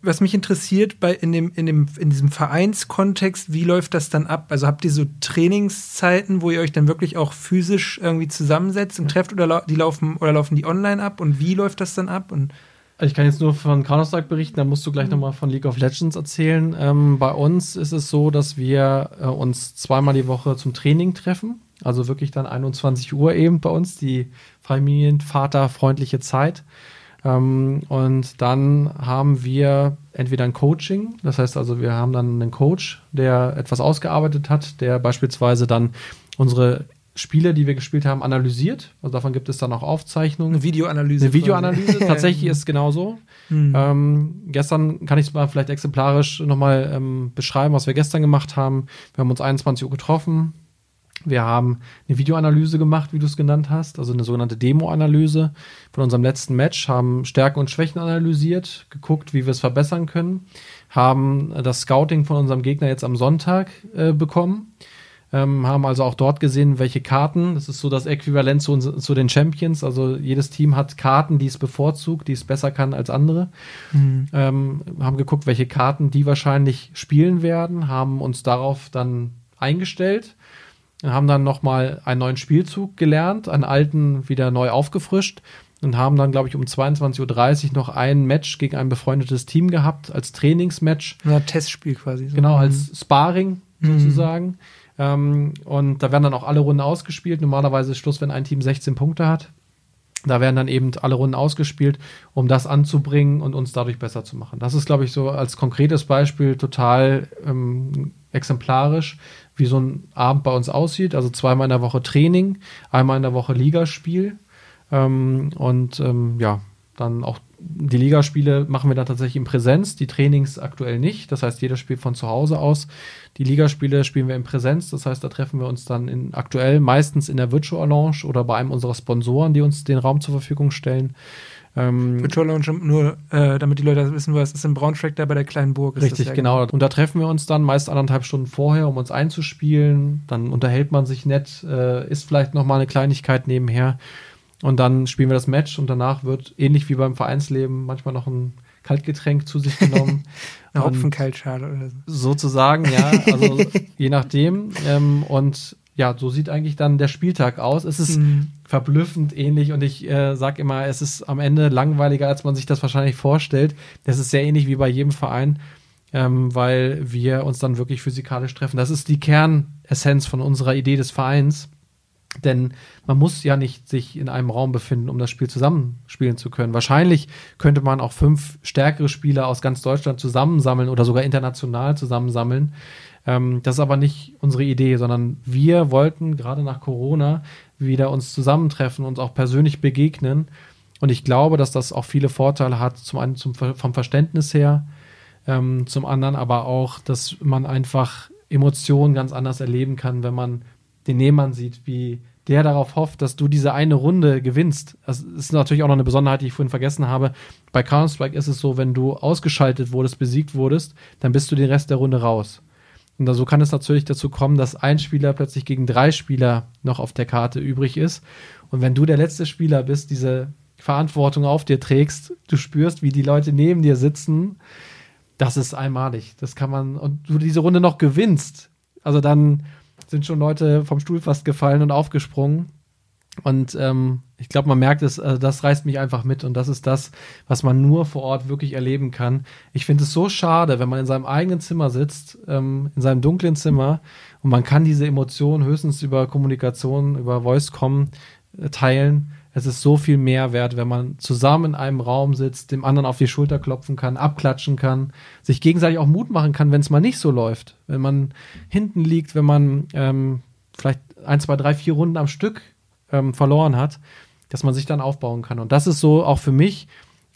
was mich interessiert bei in dem, in dem, in diesem Vereinskontext, wie läuft das dann ab? Also habt ihr so Trainingszeiten, wo ihr euch dann wirklich auch physisch irgendwie zusammensetzt und trefft oder lau die laufen oder laufen die online ab und wie läuft das dann ab? Und ich kann jetzt nur von Counter-Strike berichten, da musst du gleich mhm. nochmal von League of Legends erzählen. Ähm, bei uns ist es so, dass wir äh, uns zweimal die Woche zum Training treffen. Also wirklich dann 21 Uhr eben bei uns, die familienvaterfreundliche Zeit. Ähm, und dann haben wir entweder ein Coaching, das heißt also, wir haben dann einen Coach, der etwas ausgearbeitet hat, der beispielsweise dann unsere Spiele, die wir gespielt haben, analysiert. Also davon gibt es dann auch Aufzeichnungen. Eine Videoanalyse. Eine Videoanalyse, tatsächlich ist es genauso. Mhm. Ähm, gestern kann ich es mal vielleicht exemplarisch nochmal ähm, beschreiben, was wir gestern gemacht haben. Wir haben uns 21 Uhr getroffen, wir haben eine Videoanalyse gemacht, wie du es genannt hast, also eine sogenannte Demo-Analyse. Von unserem letzten Match, haben Stärken und Schwächen analysiert, geguckt, wie wir es verbessern können, haben das Scouting von unserem Gegner jetzt am Sonntag äh, bekommen, ähm, haben also auch dort gesehen, welche Karten, das ist so das Äquivalent zu, zu, den Champions, also jedes Team hat Karten, die es bevorzugt, die es besser kann als andere, mhm. ähm, haben geguckt, welche Karten die wahrscheinlich spielen werden, haben uns darauf dann eingestellt haben dann nochmal einen neuen Spielzug gelernt, einen alten wieder neu aufgefrischt und haben dann, glaube ich, um 22.30 Uhr noch ein Match gegen ein befreundetes Team gehabt, als Trainingsmatch. Ein Testspiel quasi. So. Genau, als mhm. Sparring mhm. sozusagen. Ähm, und da werden dann auch alle Runden ausgespielt. Normalerweise ist Schluss, wenn ein Team 16 Punkte hat. Da werden dann eben alle Runden ausgespielt, um das anzubringen und uns dadurch besser zu machen. Das ist, glaube ich, so als konkretes Beispiel total ähm, exemplarisch wie so ein Abend bei uns aussieht. Also zweimal in der Woche Training, einmal in der Woche Ligaspiel. Ähm, und ähm, ja, dann auch die Ligaspiele machen wir dann tatsächlich in Präsenz, die Trainings aktuell nicht. Das heißt, jeder spielt von zu Hause aus. Die Ligaspiele spielen wir in Präsenz. Das heißt, da treffen wir uns dann in, aktuell meistens in der Virtual Lounge oder bei einem unserer Sponsoren, die uns den Raum zur Verfügung stellen. Ähm, Lounge, nur äh, damit die Leute wissen, was ist in Braunschweig da bei der kleinen Burg. Richtig, ja genau. Und da treffen wir uns dann meist anderthalb Stunden vorher, um uns einzuspielen. Dann unterhält man sich nett, äh, isst vielleicht noch mal eine Kleinigkeit nebenher. Und dann spielen wir das Match und danach wird ähnlich wie beim Vereinsleben manchmal noch ein Kaltgetränk zu sich genommen. Eine Hopfenkaltschale oder so. Sozusagen, ja. Also je nachdem. Ähm, und ja, so sieht eigentlich dann der Spieltag aus. Es ist mhm. verblüffend ähnlich und ich äh, sage immer, es ist am Ende langweiliger, als man sich das wahrscheinlich vorstellt. Das ist sehr ähnlich wie bei jedem Verein, ähm, weil wir uns dann wirklich physikalisch treffen. Das ist die Kernessenz von unserer Idee des Vereins. Denn man muss ja nicht sich in einem Raum befinden, um das Spiel zusammenspielen zu können. Wahrscheinlich könnte man auch fünf stärkere Spieler aus ganz Deutschland zusammensammeln oder sogar international zusammensammeln. Ähm, das ist aber nicht unsere Idee, sondern wir wollten gerade nach Corona wieder uns zusammentreffen, uns auch persönlich begegnen. Und ich glaube, dass das auch viele Vorteile hat. Zum einen zum, vom Verständnis her, ähm, zum anderen aber auch, dass man einfach Emotionen ganz anders erleben kann, wenn man den Nehmann sieht, wie der darauf hofft, dass du diese eine Runde gewinnst. Das ist natürlich auch noch eine Besonderheit, die ich vorhin vergessen habe. Bei Counter-Strike ist es so, wenn du ausgeschaltet wurdest, besiegt wurdest, dann bist du den Rest der Runde raus. Und so kann es natürlich dazu kommen, dass ein Spieler plötzlich gegen drei Spieler noch auf der Karte übrig ist. Und wenn du der letzte Spieler bist, diese Verantwortung auf dir trägst, du spürst, wie die Leute neben dir sitzen, das ist einmalig. Das kann man, und du diese Runde noch gewinnst. Also dann sind schon Leute vom Stuhl fast gefallen und aufgesprungen. Und ähm, ich glaube, man merkt es, also das reißt mich einfach mit und das ist das, was man nur vor Ort wirklich erleben kann. Ich finde es so schade, wenn man in seinem eigenen Zimmer sitzt, ähm, in seinem dunklen Zimmer und man kann diese Emotionen höchstens über Kommunikation, über Voice-Com äh, teilen. Es ist so viel mehr wert, wenn man zusammen in einem Raum sitzt, dem anderen auf die Schulter klopfen kann, abklatschen kann, sich gegenseitig auch Mut machen kann, wenn es mal nicht so läuft. Wenn man hinten liegt, wenn man ähm, vielleicht ein, zwei, drei, vier Runden am Stück ähm, verloren hat, dass man sich dann aufbauen kann. Und das ist so auch für mich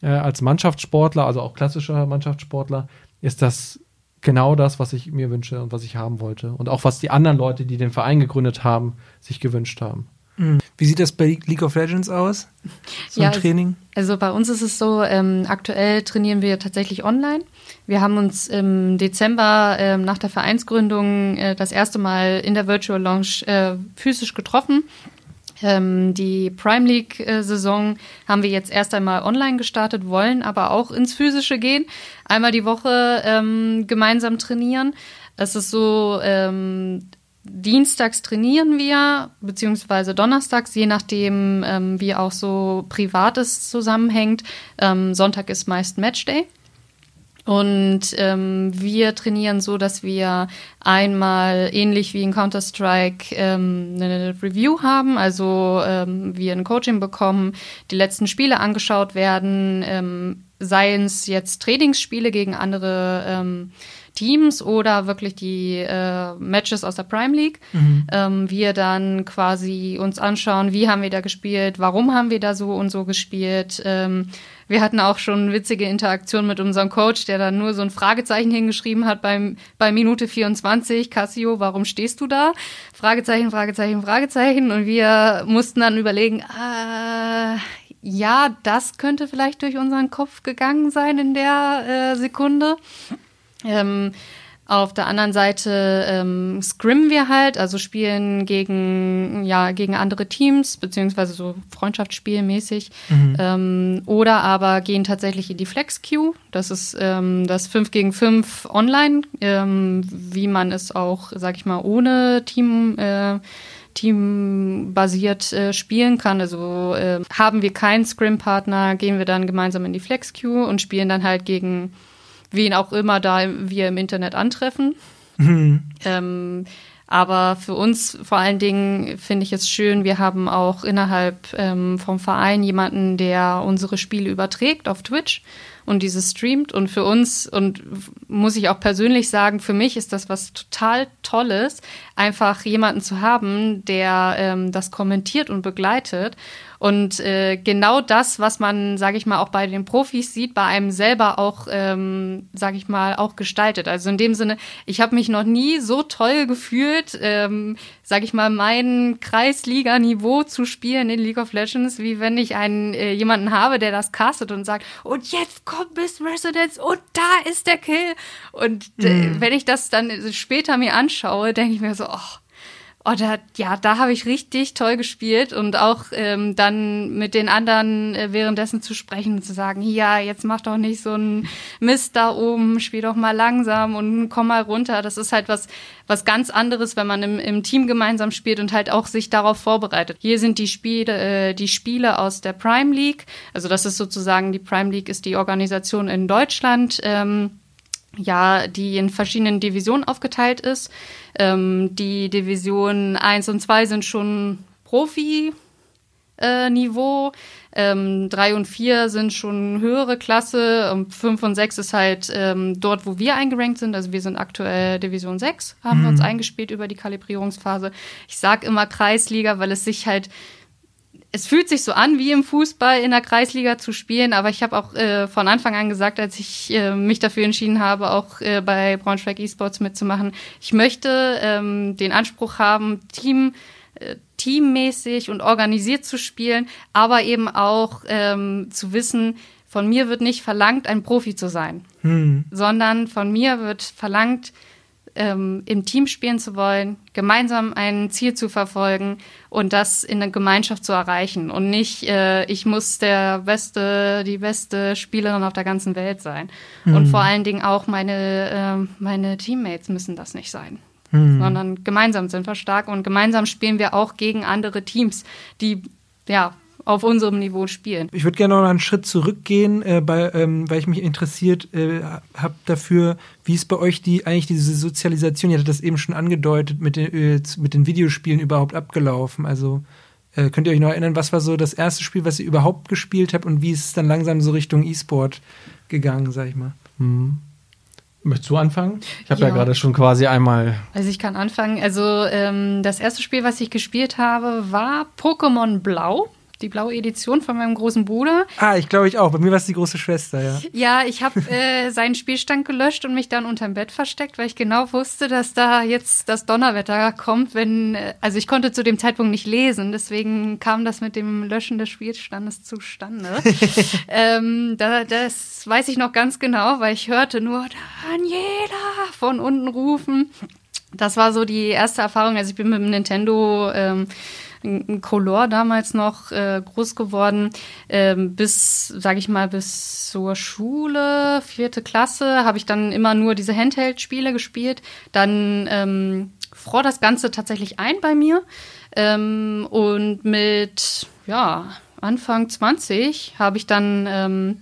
äh, als Mannschaftssportler, also auch klassischer Mannschaftssportler, ist das genau das, was ich mir wünsche und was ich haben wollte. Und auch was die anderen Leute, die den Verein gegründet haben, sich gewünscht haben. Mhm. Wie sieht das bei League of Legends aus? So ja, ein Training? Also bei uns ist es so, ähm, aktuell trainieren wir tatsächlich online. Wir haben uns im Dezember ähm, nach der Vereinsgründung äh, das erste Mal in der Virtual Lounge äh, physisch getroffen. Ähm, die Prime League-Saison äh, haben wir jetzt erst einmal online gestartet, wollen aber auch ins Physische gehen. Einmal die Woche ähm, gemeinsam trainieren. Es ist so, ähm, Dienstags trainieren wir, beziehungsweise donnerstags, je nachdem, ähm, wie auch so Privates zusammenhängt. Ähm, Sonntag ist meist Matchday. Und ähm, wir trainieren so, dass wir einmal ähnlich wie in Counter-Strike ähm, eine Review haben, also ähm, wir ein Coaching bekommen, die letzten Spiele angeschaut werden, ähm, seien es jetzt Trainingsspiele gegen andere ähm, Teams oder wirklich die äh, Matches aus der Prime League. Mhm. Ähm, wir dann quasi uns anschauen, wie haben wir da gespielt, warum haben wir da so und so gespielt. Ähm, wir hatten auch schon witzige Interaktionen mit unserem Coach, der dann nur so ein Fragezeichen hingeschrieben hat beim, bei Minute 24. Cassio, warum stehst du da? Fragezeichen, Fragezeichen, Fragezeichen. Und wir mussten dann überlegen, äh, ja, das könnte vielleicht durch unseren Kopf gegangen sein in der äh, Sekunde. Ähm, auf der anderen Seite ähm, scrimmen wir halt, also spielen gegen, ja, gegen andere Teams, beziehungsweise so Freundschaftsspielmäßig. Mhm. Ähm, oder aber gehen tatsächlich in die Flex-Queue. Das ist ähm, das 5 gegen 5 online, ähm, wie man es auch, sag ich mal, ohne Team äh, teambasiert äh, spielen kann. Also äh, haben wir keinen Scrim-Partner, gehen wir dann gemeinsam in die Flex-Queue und spielen dann halt gegen wen auch immer da wir im Internet antreffen. Mhm. Ähm, aber für uns vor allen Dingen finde ich es schön, wir haben auch innerhalb ähm, vom Verein jemanden, der unsere Spiele überträgt auf Twitch und dieses streamt. Und für uns, und muss ich auch persönlich sagen, für mich ist das was total Tolles, einfach jemanden zu haben, der ähm, das kommentiert und begleitet und äh, genau das, was man, sage ich mal, auch bei den Profis sieht, bei einem selber auch, ähm, sage ich mal, auch gestaltet. Also in dem Sinne, ich habe mich noch nie so toll gefühlt, ähm, sage ich mal, mein Kreisliga-Niveau zu spielen in League of Legends, wie wenn ich einen äh, jemanden habe, der das castet und sagt, und jetzt kommt Miss Residence und da ist der Kill. Und äh, mhm. wenn ich das dann später mir anschaue, denke ich mir so, oh, Oh, da, ja, da habe ich richtig toll gespielt und auch ähm, dann mit den anderen äh, währenddessen zu sprechen und zu sagen, ja, jetzt mach doch nicht so einen Mist da oben, spiel doch mal langsam und komm mal runter. Das ist halt was, was ganz anderes, wenn man im, im Team gemeinsam spielt und halt auch sich darauf vorbereitet. Hier sind die Spiele, äh, die Spiele aus der Prime League. Also das ist sozusagen, die Prime League ist die Organisation in Deutschland. Ähm, ja, die in verschiedenen Divisionen aufgeteilt ist. Ähm, die Divisionen 1 und 2 sind schon Profi-Niveau. Ähm, 3 und 4 sind schon höhere Klasse. Und 5 und 6 ist halt ähm, dort, wo wir eingerankt sind. Also wir sind aktuell Division 6, haben mhm. wir uns eingespielt über die Kalibrierungsphase. Ich sag immer Kreisliga, weil es sich halt es fühlt sich so an, wie im Fußball in der Kreisliga zu spielen, aber ich habe auch äh, von Anfang an gesagt, als ich äh, mich dafür entschieden habe, auch äh, bei Braunschweig eSports mitzumachen, ich möchte ähm, den Anspruch haben, Team äh, teammäßig und organisiert zu spielen, aber eben auch ähm, zu wissen, von mir wird nicht verlangt, ein Profi zu sein, hm. sondern von mir wird verlangt, ähm, im Team spielen zu wollen, gemeinsam ein Ziel zu verfolgen und das in der Gemeinschaft zu erreichen und nicht, äh, ich muss der beste, die beste Spielerin auf der ganzen Welt sein. Mhm. Und vor allen Dingen auch meine, äh, meine Teammates müssen das nicht sein. Mhm. Sondern gemeinsam sind wir stark und gemeinsam spielen wir auch gegen andere Teams, die ja auf unserem Niveau spielen. Ich würde gerne noch einen Schritt zurückgehen, äh, bei, ähm, weil ich mich interessiert äh, habe dafür, wie ist bei euch die eigentlich diese Sozialisation, ihr hattet das eben schon angedeutet, mit den, äh, mit den Videospielen überhaupt abgelaufen. Also äh, könnt ihr euch noch erinnern, was war so das erste Spiel, was ihr überhaupt gespielt habt und wie ist es dann langsam so Richtung E-Sport gegangen, sag ich mal? Mhm. Möchtest du anfangen? Ich habe ja. ja. gerade schon quasi einmal. Also ich kann anfangen. Also ähm, das erste Spiel, was ich gespielt habe, war Pokémon Blau die blaue Edition von meinem großen Bruder. Ah, ich glaube ich auch. Bei mir war es die große Schwester, ja. Ja, ich habe äh, seinen Spielstand gelöscht und mich dann unterm Bett versteckt, weil ich genau wusste, dass da jetzt das Donnerwetter kommt, wenn, äh, also ich konnte zu dem Zeitpunkt nicht lesen, deswegen kam das mit dem Löschen des Spielstandes zustande. ähm, da, das weiß ich noch ganz genau, weil ich hörte nur Daniela von unten rufen. Das war so die erste Erfahrung. Also ich bin mit dem Nintendo ähm, Color damals noch äh, groß geworden. Ähm, bis, sage ich mal, bis zur Schule, vierte Klasse, habe ich dann immer nur diese Handheld-Spiele gespielt. Dann ähm, fror das Ganze tatsächlich ein bei mir. Ähm, und mit, ja, Anfang 20 habe ich dann ähm,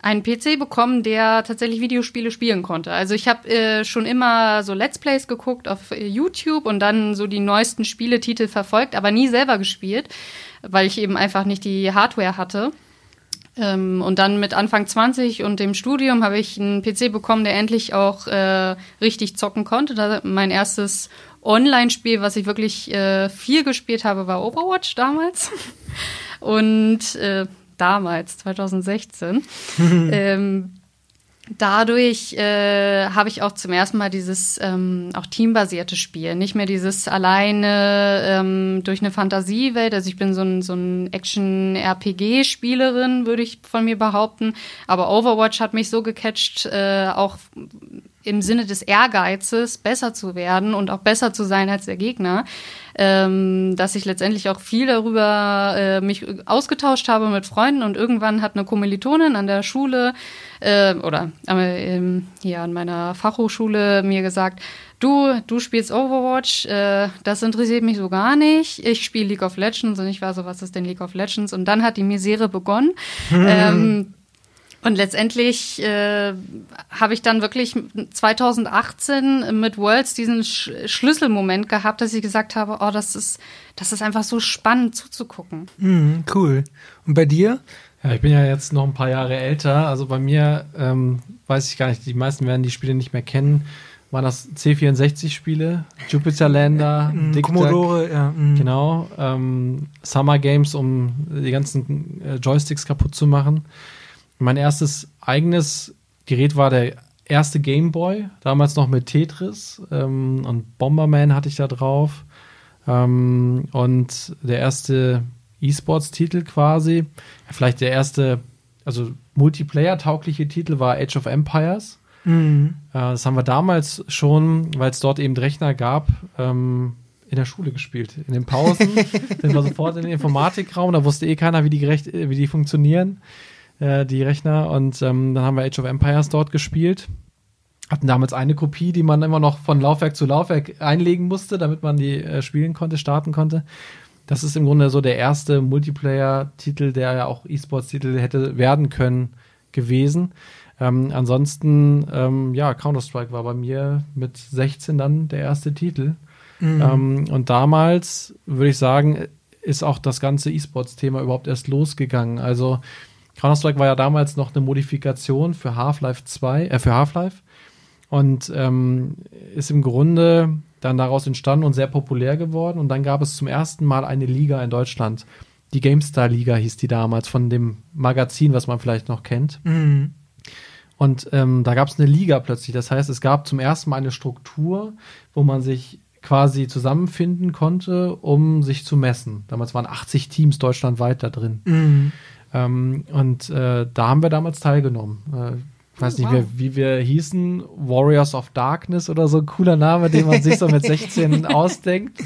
einen PC bekommen, der tatsächlich Videospiele spielen konnte. Also ich habe äh, schon immer so Let's Plays geguckt auf äh, YouTube und dann so die neuesten Spieletitel verfolgt, aber nie selber gespielt, weil ich eben einfach nicht die Hardware hatte. Ähm, und dann mit Anfang 20 und dem Studium habe ich einen PC bekommen, der endlich auch äh, richtig zocken konnte. Da, mein erstes Online-Spiel, was ich wirklich äh, viel gespielt habe, war Overwatch damals. Und äh, damals, 2016. ähm, dadurch äh, habe ich auch zum ersten Mal dieses ähm, auch teambasierte Spiel, nicht mehr dieses alleine ähm, durch eine Fantasiewelt. Also ich bin so ein, so ein Action-RPG-Spielerin, würde ich von mir behaupten. Aber Overwatch hat mich so gecatcht, äh, auch im Sinne des Ehrgeizes besser zu werden und auch besser zu sein als der Gegner, ähm, dass ich letztendlich auch viel darüber äh, mich ausgetauscht habe mit Freunden und irgendwann hat eine Kommilitonin an der Schule äh, oder äh, hier an meiner Fachhochschule mir gesagt, du, du spielst Overwatch, äh, das interessiert mich so gar nicht. Ich spiele League of Legends und ich war so, was ist denn League of Legends? Und dann hat die Misere begonnen. ähm, und letztendlich äh, habe ich dann wirklich 2018 mit Worlds diesen Sch Schlüsselmoment gehabt, dass ich gesagt habe, oh, das ist, das ist einfach so spannend zuzugucken. Mm, cool. Und bei dir? Ja, ich bin ja jetzt noch ein paar Jahre älter. Also bei mir ähm, weiß ich gar nicht, die meisten werden die Spiele nicht mehr kennen. Waren das C64-Spiele, Jupiter Lander, mm, Commodore, ja. Mm. Genau. Ähm, Summer Games, um die ganzen äh, Joysticks kaputt zu machen. Mein erstes eigenes Gerät war der erste Game Boy, damals noch mit Tetris ähm, und Bomberman hatte ich da drauf. Ähm, und der erste E-Sports-Titel quasi, vielleicht der erste, also Multiplayer-taugliche Titel war Age of Empires. Mhm. Äh, das haben wir damals schon, weil es dort eben Rechner gab, ähm, in der Schule gespielt. In den Pausen sind wir sofort in den Informatikraum, da wusste eh keiner, wie die, gerecht, wie die funktionieren äh, die Rechner. Und ähm, dann haben wir Age of Empires dort gespielt. Hatten damals eine Kopie, die man immer noch von Laufwerk zu Laufwerk einlegen musste, damit man die äh, spielen konnte, starten konnte. Das ist im Grunde so der erste Multiplayer-Titel, der ja auch E-Sports-Titel hätte werden können, gewesen. Ähm, ansonsten, ähm, ja, Counter-Strike war bei mir mit 16 dann der erste Titel. Mhm. Ähm, und damals, würde ich sagen, ist auch das ganze E-Sports-Thema überhaupt erst losgegangen. Also Counter-Strike war ja damals noch eine Modifikation für Half-Life 2, äh, für Half-Life. Und ähm, ist im Grunde dann daraus entstanden und sehr populär geworden. Und dann gab es zum ersten Mal eine Liga in Deutschland. Die GameStar-Liga hieß die damals, von dem Magazin, was man vielleicht noch kennt. Mhm. Und ähm, da gab es eine Liga plötzlich. Das heißt, es gab zum ersten Mal eine Struktur, wo man sich quasi zusammenfinden konnte, um sich zu messen. Damals waren 80 Teams deutschlandweit da drin. Mhm. Ähm, und äh, da haben wir damals teilgenommen. Äh, ich weiß nicht, wow. wie, wie wir hießen, Warriors of Darkness oder so, ein cooler Name, den man sich so mit 16 ausdenkt.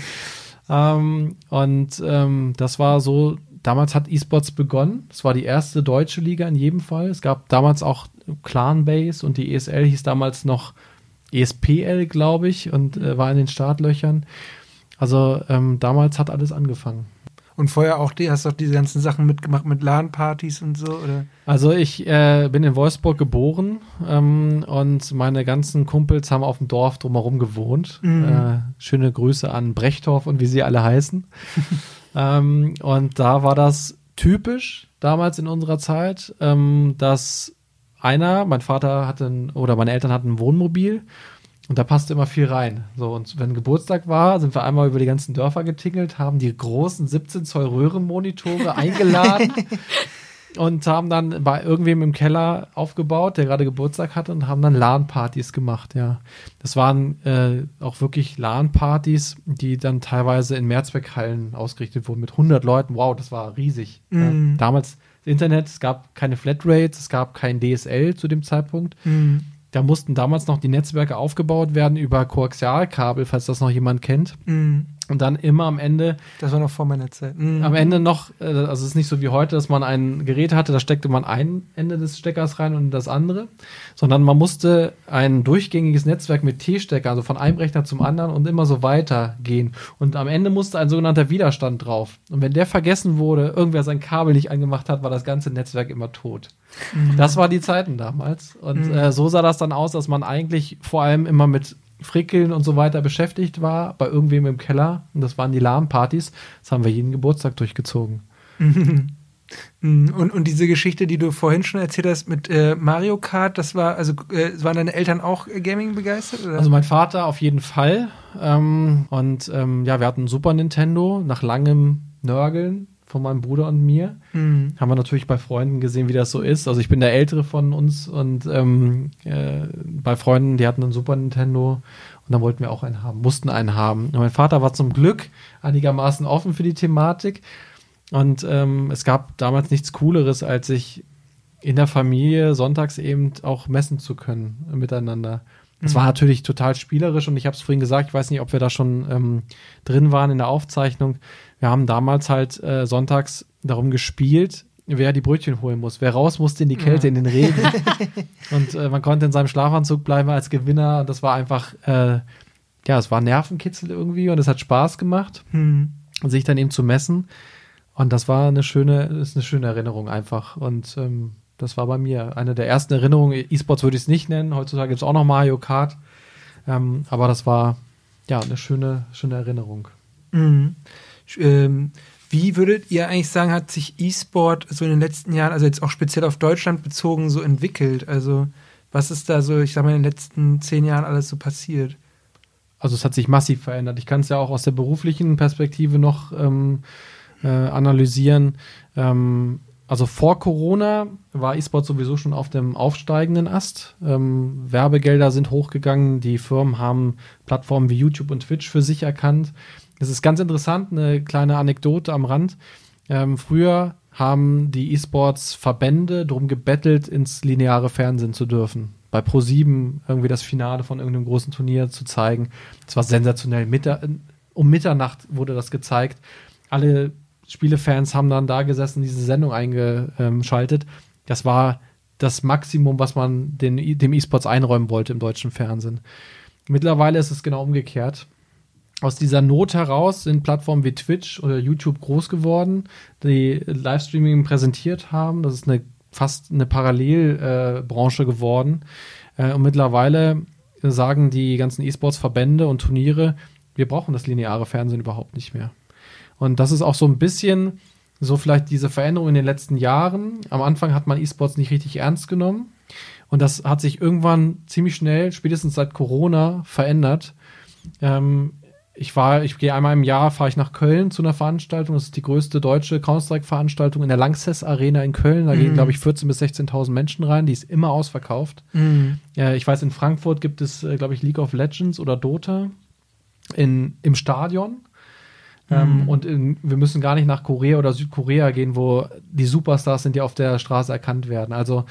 Ähm, und ähm, das war so, damals hat eSports begonnen. Das war die erste deutsche Liga in jedem Fall. Es gab damals auch Clan-Base und die ESL hieß damals noch ESPL, glaube ich, und äh, war in den Startlöchern. Also ähm, damals hat alles angefangen. Und vorher auch, die, hast du auch diese ganzen Sachen mitgemacht mit LAN-Partys und so, oder? Also ich äh, bin in Wolfsburg geboren ähm, und meine ganzen Kumpels haben auf dem Dorf drumherum gewohnt. Mhm. Äh, schöne Grüße an Brechtorf und wie sie alle heißen. ähm, und da war das typisch damals in unserer Zeit, ähm, dass einer, mein Vater hatte ein, oder meine Eltern hatten ein Wohnmobil Und da passte immer viel rein. So, und wenn Geburtstag war, sind wir einmal über die ganzen Dörfer getingelt, haben die großen 17 Zoll Röhrenmonitore eingeladen und haben dann bei irgendwem im Keller aufgebaut, der gerade Geburtstag hatte und haben dann LAN-Partys gemacht, ja. Das waren äh, auch wirklich LAN-Partys, die dann teilweise in Mehrzweckhallen ausgerichtet wurden mit 100 Leuten. Wow, das war riesig. Mhm. Ja. Damals Internet, es gab keine Flatrates, es gab kein DSL zu dem Zeitpunkt. Mhm. Da mussten damals noch die Netzwerke aufgebaut werden über Koaxialkabel, falls das noch jemand kennt. Mhm. Und dann immer am Ende Das war noch vor meiner Zeit. Mhm. am Ende noch, äh, also es ist nicht so wie heute, dass man ein Gerät hatte, da steckte man ein Ende des Steckers rein und das andere, sondern man musste ein durchgängiges Netzwerk mit T-Stecker, also von einem Rechner zum anderen und immer so weiter gehen. Und am Ende musste ein sogenannter Widerstand drauf. Und wenn der vergessen wurde, irgendwer sein Kabel nicht angemacht hat, war das ganze Netzwerk immer tot. Das war die Zeiten damals. Und Mhm. äh, so sah das dann aus, dass man eigentlich vor allem immer mit Frickeln und so weiter beschäftigt war, bei irgendwem im Keller. Und das waren die LAN-Partys. Das haben wir jeden Geburtstag durchgezogen. Mhm. Und, und diese Geschichte, die du vorhin schon erzählt hast mit äh, Mario Kart, das war, also äh, waren deine Eltern auch äh, Gaming begeistert? Oder? Also mein Vater auf jeden Fall. Ähm, und ähm, ja, wir hatten Super Nintendo nach langem Nörgeln von meinem Bruder und mir. Mhm. Haben wir natürlich bei Freunden gesehen, wie das so ist. Also ich bin der Ältere von uns und ähm, äh, bei Freunden, die hatten ein Super Nintendo und dann wollten wir auch einen haben, mussten einen haben. Und mein Vater war zum Glück einigermaßen offen für die Thematik und ähm, es gab damals nichts Cooleres, als sich in der Familie sonntags eben auch messen zu können miteinander. Das Mhm. war natürlich total spielerisch und ich habe es vorhin gesagt, ich weiß nicht, ob wir da schon ähm, drin waren in der Aufzeichnung. Wir haben damals halt äh, sonntags darum gespielt, wer die Brötchen holen muss. Wer raus musste in die Kälte, in den Regen. und äh, man konnte in seinem Schlafanzug bleiben als Gewinner. Und das war einfach, äh, ja, es war Nervenkitzel irgendwie und es hat Spaß gemacht, Mhm. sich dann eben zu messen. Und das war eine schöne, ist eine schöne Erinnerung einfach. Und ähm, das war bei mir eine der ersten Erinnerungen. E-Sports würde ich es nicht nennen. Heutzutage gibt es auch noch Mario Kart. Ähm, aber das war ja eine schöne, schöne Erinnerung. Mhm. Ähm, wie würdet ihr eigentlich sagen, hat sich E-Sport so in den letzten Jahren, also jetzt auch speziell auf Deutschland bezogen, so entwickelt? Also was ist da so, ich sag mal, in den letzten zehn Jahren alles so passiert? Also es hat sich massiv verändert. Ich kann es ja auch aus der beruflichen Perspektive noch ähm, äh, analysieren. Ähm, also vor Corona war E-Sport sowieso schon auf dem aufsteigenden Ast. Ähm, Werbegelder sind hochgegangen. Die Firmen haben Plattformen wie YouTube und Twitch für sich erkannt. Es ist ganz interessant, eine kleine Anekdote am Rand. Ähm, früher haben die E-Sports-Verbände darum gebettelt, ins lineare Fernsehen zu dürfen. Bei Pro7 irgendwie das Finale von irgendeinem großen Turnier zu zeigen. Das war sensationell. Mitta um Mitternacht wurde das gezeigt. Alle Spielefans haben dann da gesessen, diese Sendung eingeschaltet. Das war das Maximum, was man den, dem E-Sports einräumen wollte im deutschen Fernsehen. Mittlerweile ist es genau umgekehrt. Aus dieser Not heraus sind Plattformen wie Twitch oder YouTube groß geworden, die Livestreaming präsentiert haben. Das ist eine fast eine Parallelbranche äh, geworden. Äh, und mittlerweile sagen die ganzen E-Sports-Verbände und Turniere, wir brauchen das lineare Fernsehen überhaupt nicht mehr. Und das ist auch so ein bisschen so vielleicht diese Veränderung in den letzten Jahren. Am Anfang hat man E-Sports nicht richtig ernst genommen. Und das hat sich irgendwann ziemlich schnell, spätestens seit Corona, verändert. Ähm, ich war, ich gehe einmal im Jahr, fahre ich nach Köln zu einer Veranstaltung. Das ist die größte deutsche Counter-Strike-Veranstaltung in der Lanxess Arena in Köln. Da Mhm. gehen, glaube ich, 14.000 bis 16.000 Menschen rein. Die ist immer ausverkauft. Mhm. Äh, ich weiß, in Frankfurt gibt es, äh, glaube ich, League of Legends oder Dota in, im Stadion. Ähm, Mhm. und in, wir müssen gar nicht nach Korea oder Südkorea gehen, wo die Superstars sind, die auf der Straße erkannt werden. Also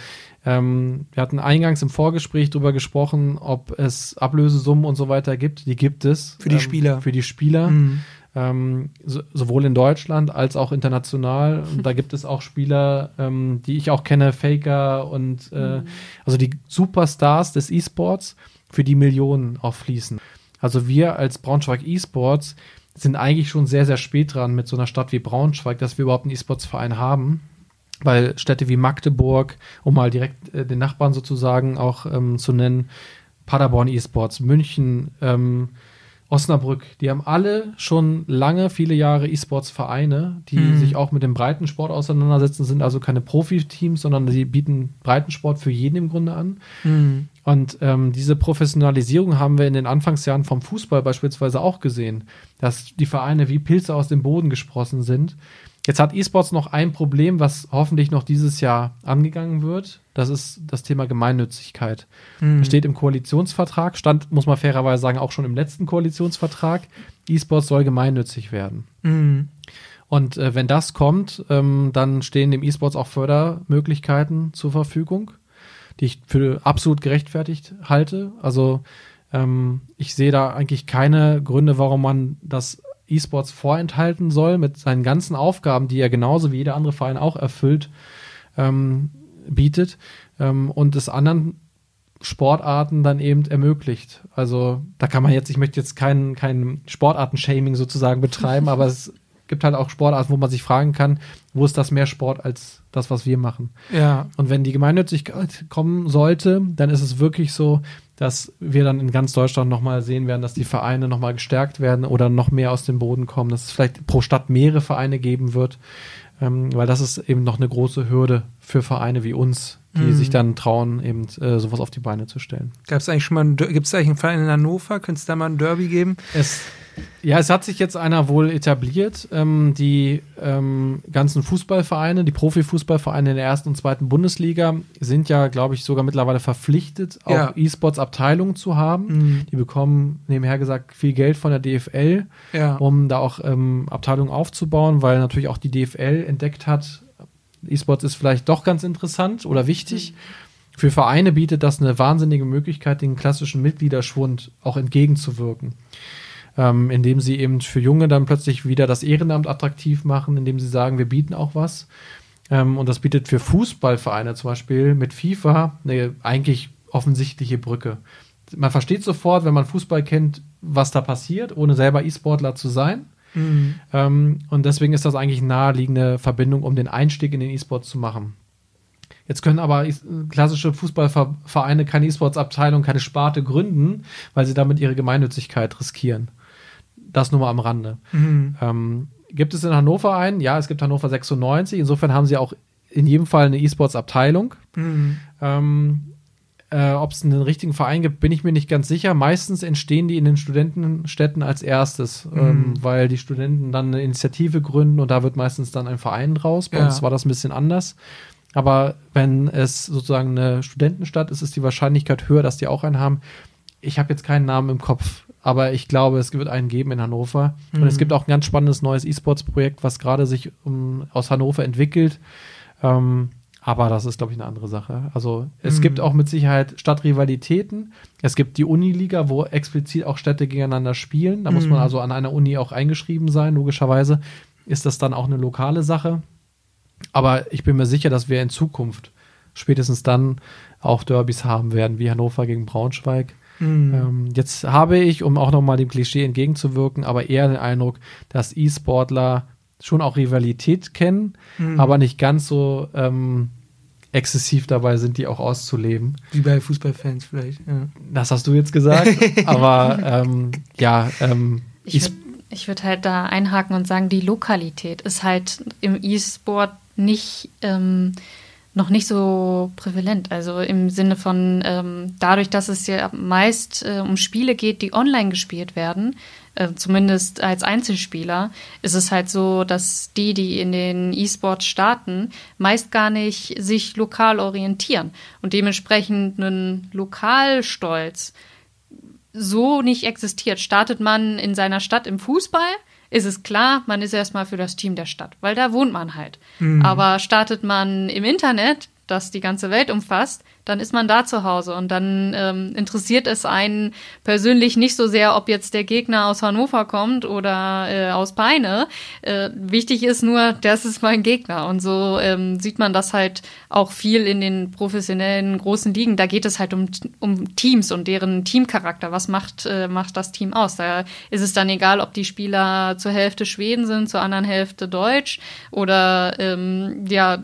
ähm, wir hatten eingangs im Vorgespräch darüber gesprochen, ob es Ablösesummen und so weiter gibt. Die gibt es. Für die ähm, Spieler. Für die Spieler. Mhm. Ähm, so, sowohl in Deutschland als auch international. Und da gibt es auch Spieler, ähm, die ich auch kenne, Faker und äh, also die Superstars des E-Sports, für die Millionen auch fließen. Also wir als Braunschweig E-Sports sind eigentlich schon sehr, sehr spät dran mit so einer Stadt wie Braunschweig, dass wir überhaupt einen E-Sports-Verein haben. Weil Städte wie Magdeburg, um mal direkt äh, den Nachbarn sozusagen auch ähm, zu nennen, Paderborn E-Sports, München, ähm, Osnabrück, die haben alle schon lange, viele Jahre E-Sports-Vereine, die Mhm. sich auch mit dem Breitensport auseinandersetzen, sind also keine Profiteams, sondern die bieten Breitensport für jeden im Grunde an. Mhm. Und ähm, diese Professionalisierung haben wir in den Anfangsjahren vom Fußball beispielsweise auch gesehen, dass die Vereine wie Pilze aus dem Boden gesprossen sind. Jetzt hat E-Sports noch ein Problem, was hoffentlich noch dieses Jahr angegangen wird. Das ist das Thema Gemeinnützigkeit. Mhm. Steht im Koalitionsvertrag, stand, muss man fairerweise sagen, auch schon im letzten Koalitionsvertrag. E-Sports soll gemeinnützig werden. Mhm. Und äh, wenn das kommt, ähm, dann stehen dem E-Sports auch Fördermöglichkeiten zur Verfügung, die ich für absolut gerechtfertigt halte. Also ähm, ich sehe da eigentlich keine Gründe, warum man das E-Sports vorenthalten soll mit seinen ganzen Aufgaben, die er genauso wie jeder andere Verein auch erfüllt, ähm, bietet ähm, und es anderen Sportarten dann eben ermöglicht. Also da kann man jetzt, ich möchte jetzt kein, kein Sportarten-Shaming sozusagen betreiben, aber es gibt halt auch Sportarten, wo man sich fragen kann, wo ist das mehr Sport als das, was wir machen. Ja. Und wenn die Gemeinnützigkeit kommen sollte, dann ist es wirklich so, dass wir dann in ganz Deutschland nochmal sehen werden, dass die Vereine nochmal gestärkt werden oder noch mehr aus dem Boden kommen, dass es vielleicht pro Stadt mehrere Vereine geben wird, ähm, weil das ist eben noch eine große Hürde für Vereine wie uns, die Mhm. sich dann trauen, eben äh, sowas auf die Beine zu stellen. Gab es eigentlich schon mal, gibt es eigentlich einen Verein in Hannover? Könnte es da mal ein Derby geben? Es, ja, es hat sich jetzt einer wohl etabliert. Ähm, die ähm, ganzen Fußballvereine, die Profifußballvereine in der ersten und zweiten Bundesliga sind ja, glaube ich, sogar mittlerweile verpflichtet, auch Ja. E-Sports-Abteilungen zu haben. Mhm. Die bekommen nebenher gesagt viel Geld von der DFL, Ja. um da auch ähm, Abteilungen aufzubauen, weil natürlich auch die DFL entdeckt hat, E-Sports ist vielleicht doch ganz interessant oder wichtig. Für Vereine bietet das eine wahnsinnige Möglichkeit, den klassischen Mitgliederschwund auch entgegenzuwirken. Ähm, indem sie eben für Junge dann plötzlich wieder das Ehrenamt attraktiv machen, indem sie sagen, wir bieten auch was. Ähm, und das bietet für Fußballvereine zum Beispiel mit FIFA eine eigentlich offensichtliche Brücke. Man versteht sofort, wenn man Fußball kennt, was da passiert, ohne selber E-Sportler zu sein. Mhm. Ähm, und deswegen ist das eigentlich eine naheliegende Verbindung, um den Einstieg in den E-Sport zu machen. Jetzt können aber is- klassische Fußballvereine keine E-Sports-Abteilung, keine Sparte gründen, weil sie damit ihre Gemeinnützigkeit riskieren. Das nur mal am Rande. Mhm. Ähm, gibt es in Hannover einen? Ja, es gibt Hannover 96. Insofern haben sie auch in jedem Fall eine E-Sports-Abteilung. Mhm. Ähm, äh, Ob es einen richtigen Verein gibt, bin ich mir nicht ganz sicher. Meistens entstehen die in den Studentenstädten als erstes, ähm, Mhm. weil die Studenten dann eine Initiative gründen und da wird meistens dann ein Verein draus. Bei Ja. uns war das ein bisschen anders. Aber wenn es sozusagen eine Studentenstadt ist, ist die Wahrscheinlichkeit höher, dass die auch einen haben. Ich habe jetzt keinen Namen im Kopf, aber ich glaube, es wird einen geben in Hannover. Und es Mhm. gibt auch ein ganz spannendes neues E-Sports-Projekt, was gerade sich um, aus Hannover entwickelt. Ähm, aber das ist, glaube ich, eine andere Sache. Also es Mhm. gibt auch mit Sicherheit Stadtrivalitäten. Es gibt die Uniliga, wo explizit auch Städte gegeneinander spielen. Da muss Mhm. man also an einer Uni auch eingeschrieben sein. Logischerweise ist das dann auch eine lokale Sache. Aber ich bin mir sicher, dass wir in Zukunft spätestens dann auch Derbys haben werden, wie Hannover gegen Braunschweig. Mhm. Ähm, jetzt habe ich, um auch nochmal dem Klischee entgegenzuwirken, aber eher den Eindruck, dass E-Sportler schon auch Rivalität kennen, Mhm. aber nicht ganz so ähm, exzessiv dabei sind, die auch auszuleben. Wie bei Fußballfans vielleicht. Ja. Das hast du jetzt gesagt, aber ähm, ja, ähm, Ich würde würd halt da einhaken und sagen, die Lokalität ist halt im E-Sport nicht ähm, noch nicht so prävalent. Also im Sinne von ähm, dadurch, dass es ja meist äh, um Spiele geht, die online gespielt werden, äh, zumindest als Einzelspieler, ist es halt so, dass die, die in den E-Sports starten, meist gar nicht sich lokal orientieren und dementsprechend einen Lokalstolz so nicht existiert. Startet man in seiner Stadt im Fußball, ist es klar, man ist erstmal für das Team der Stadt, weil da wohnt man halt. Mhm. Aber startet man im Internet, das die ganze Welt umfasst, dann ist man da zu Hause und dann ähm, interessiert es einen persönlich nicht so sehr, ob jetzt der Gegner aus Hannover kommt oder äh, aus Peine. Äh, wichtig ist nur, das ist mein Gegner und so ähm, sieht man das halt auch viel in den professionellen großen Ligen. Da geht es halt um, um Teams und deren Teamcharakter. Was macht, äh, macht das Team aus? Da ist es dann egal, ob die Spieler zur Hälfte Schweden sind, zur anderen Hälfte Deutsch oder ähm, ja,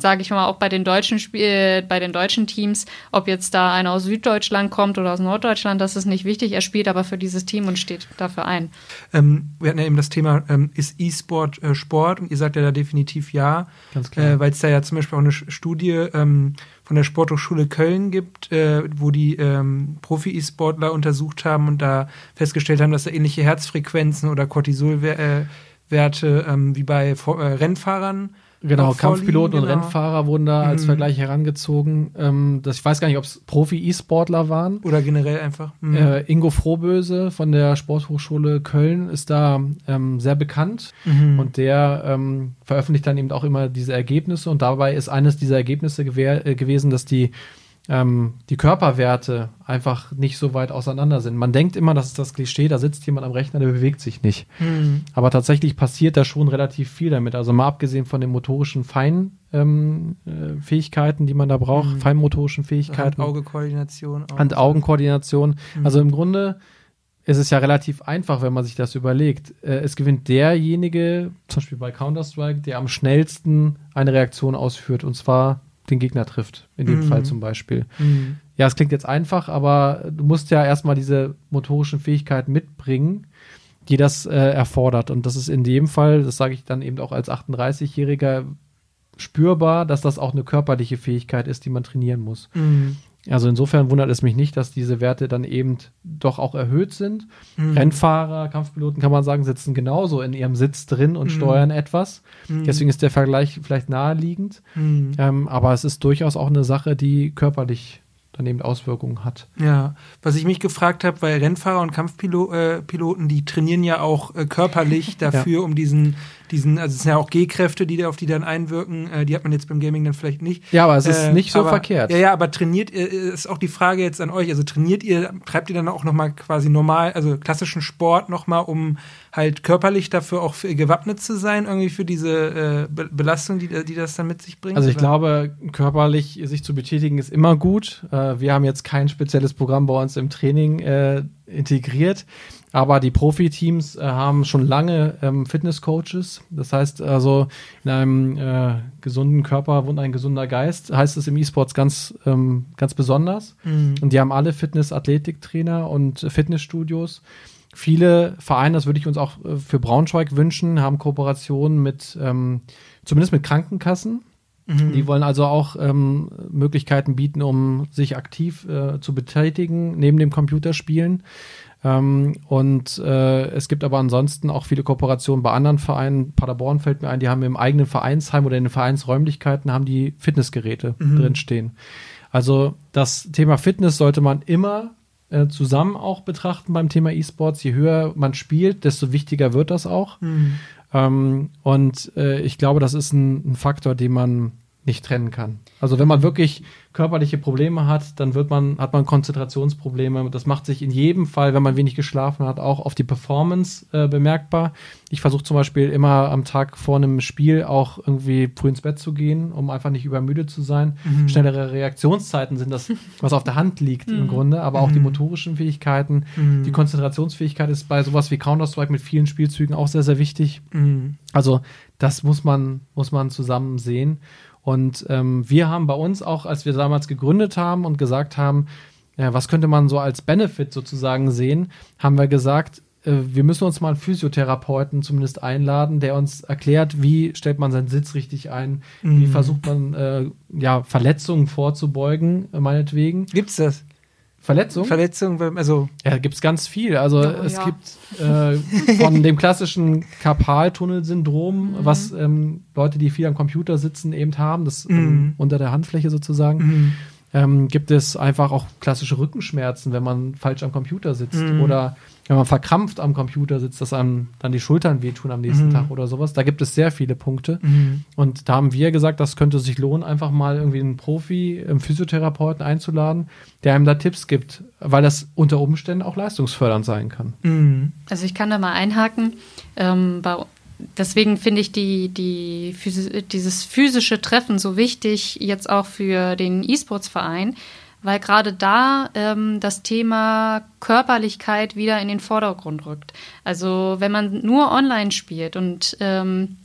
sage ich mal, auch bei den deutschen Spiel, bei den deutschen Teams, ob jetzt da einer aus Süddeutschland kommt oder aus Norddeutschland, das ist nicht wichtig. Er spielt aber für dieses Team und steht dafür ein. Ähm, wir hatten ja eben das Thema, ähm, ist E-Sport äh, Sport? Und ihr sagt ja da definitiv ja. Ganz klar. Äh, Weil es da ja zum Beispiel auch eine Studie ähm, von der Sporthochschule Köln gibt, äh, wo die ähm, Profi-E-Sportler untersucht haben und da festgestellt haben, dass da ähnliche Herzfrequenzen oder Cortisolwerte äh, ähm, wie bei äh, Rennfahrern Genau, Kampfpiloten genau. und Rennfahrer wurden da als mhm. Vergleich herangezogen. Ähm, das, ich weiß gar nicht, ob es Profi-E-Sportler waren. Oder generell einfach. Mhm. Äh, Ingo Frohböse von der Sporthochschule Köln ist da ähm, sehr bekannt mhm. und der ähm, veröffentlicht dann eben auch immer diese Ergebnisse und dabei ist eines dieser Ergebnisse äh, gewesen, dass die ähm, die Körperwerte einfach nicht so weit auseinander sind. Man denkt immer, das ist das Klischee, da sitzt jemand am Rechner, der bewegt sich nicht. Mhm. Aber tatsächlich passiert da schon relativ viel damit. Also mal abgesehen von den motorischen Feinfähigkeiten, ähm, äh, die man da braucht, mhm. feinmotorischen Fähigkeiten. Hand-Auge-Koordination. Hand-Augen-Koordination. Mhm. Also im Grunde ist es ja relativ einfach, wenn man sich das überlegt. Äh, es gewinnt derjenige, zum Beispiel bei Counter-Strike, der am schnellsten eine Reaktion ausführt. Und zwar den Gegner trifft, in dem mhm. Fall zum Beispiel. Mhm. Ja, es klingt jetzt einfach, aber du musst ja erstmal diese motorischen Fähigkeiten mitbringen, die das äh, erfordert. Und das ist in dem Fall, das sage ich dann eben auch als 38-Jähriger, spürbar, dass das auch eine körperliche Fähigkeit ist, die man trainieren muss. Mhm. Also insofern wundert es mich nicht, dass diese Werte dann eben doch auch erhöht sind. Mhm. Rennfahrer, Kampfpiloten kann man sagen, sitzen genauso in ihrem Sitz drin und mhm. steuern etwas. Mhm. Deswegen ist der Vergleich vielleicht naheliegend. Mhm. Ähm, aber es ist durchaus auch eine Sache, die körperlich dann eben Auswirkungen hat. Ja, was ich mich gefragt habe, weil Rennfahrer und Kampfpiloten, äh, die trainieren ja auch äh, körperlich dafür, ja. um diesen diesen, also es sind ja auch G-Kräfte, die da auf die dann einwirken, äh, die hat man jetzt beim Gaming dann vielleicht nicht. Ja, aber es ist äh, nicht so aber, verkehrt. Ja, ja, aber trainiert ihr, ist auch die Frage jetzt an euch, also trainiert ihr, treibt ihr dann auch nochmal quasi normal, also klassischen Sport nochmal, um halt körperlich dafür auch gewappnet zu sein, irgendwie für diese äh, Belastung, die, die das dann mit sich bringt? Also ich oder? glaube, körperlich sich zu betätigen ist immer gut. Äh, wir haben jetzt kein spezielles Programm bei uns im Training äh, integriert. Aber die Profiteams äh, haben schon lange ähm, Fitnesscoaches. Das heißt also, in einem äh, gesunden Körper wohnt ein gesunder Geist, heißt es im E-Sports ganz, ähm, ganz besonders. Mhm. Und die haben alle Fitness-Athletiktrainer und Fitnessstudios. Viele Vereine, das würde ich uns auch äh, für Braunschweig wünschen, haben Kooperationen mit, ähm, zumindest mit Krankenkassen. Mhm. Die wollen also auch ähm, Möglichkeiten bieten, um sich aktiv äh, zu betätigen, neben dem Computerspielen. Ähm, und äh, es gibt aber ansonsten auch viele Kooperationen bei anderen Vereinen. Paderborn fällt mir ein, die haben im eigenen Vereinsheim oder in den Vereinsräumlichkeiten haben die Fitnessgeräte mhm. drin stehen. Also das Thema Fitness sollte man immer äh, zusammen auch betrachten beim Thema E-Sports. Je höher man spielt, desto wichtiger wird das auch. Mhm. Ähm, und äh, ich glaube, das ist ein, ein Faktor, den man nicht trennen kann. Also wenn man wirklich körperliche Probleme hat, dann wird man, hat man Konzentrationsprobleme. Das macht sich in jedem Fall, wenn man wenig geschlafen hat, auch auf die Performance äh, bemerkbar. Ich versuche zum Beispiel immer am Tag vor einem Spiel auch irgendwie früh ins Bett zu gehen, um einfach nicht übermüdet zu sein. Mhm. Schnellere Reaktionszeiten sind das, was auf der Hand liegt mhm. im Grunde, aber auch mhm. die motorischen Fähigkeiten. Mhm. Die Konzentrationsfähigkeit ist bei sowas wie Counter-Strike mit vielen Spielzügen auch sehr, sehr wichtig. Mhm. Also das muss man, muss man zusammen sehen. Und ähm, wir haben bei uns auch, als wir damals gegründet haben und gesagt haben, ja, was könnte man so als Benefit sozusagen sehen, haben wir gesagt, äh, wir müssen uns mal einen Physiotherapeuten zumindest einladen, der uns erklärt, wie stellt man seinen Sitz richtig ein, mhm. wie versucht man äh, ja, Verletzungen vorzubeugen, äh, meinetwegen. Gibt's das? Verletzung? Verletzung, also. Ja, gibt es ganz viel. Also oh, es ja. gibt äh, von dem klassischen Karpaltunnelsyndrom, mhm. was ähm, Leute, die viel am Computer sitzen, eben haben, das ähm, mhm. ähm, unter der Handfläche sozusagen. Mhm. Ähm, gibt es einfach auch klassische Rückenschmerzen, wenn man falsch am Computer sitzt mhm. oder wenn man verkrampft am Computer sitzt, dass einem dann die Schultern wehtun am nächsten mhm. Tag oder sowas. Da gibt es sehr viele Punkte. Mhm. Und da haben wir gesagt, das könnte sich lohnen, einfach mal irgendwie einen Profi, einen Physiotherapeuten einzuladen, der einem da Tipps gibt, weil das unter Umständen auch leistungsfördernd sein kann. Mhm. Also ich kann da mal einhaken. Ähm, bei deswegen finde ich die, die, dieses physische Treffen so wichtig, jetzt auch für den E-Sports-Verein, weil gerade da ähm, das Thema Körperlichkeit wieder in den Vordergrund rückt. Also wenn man nur online spielt und ähm,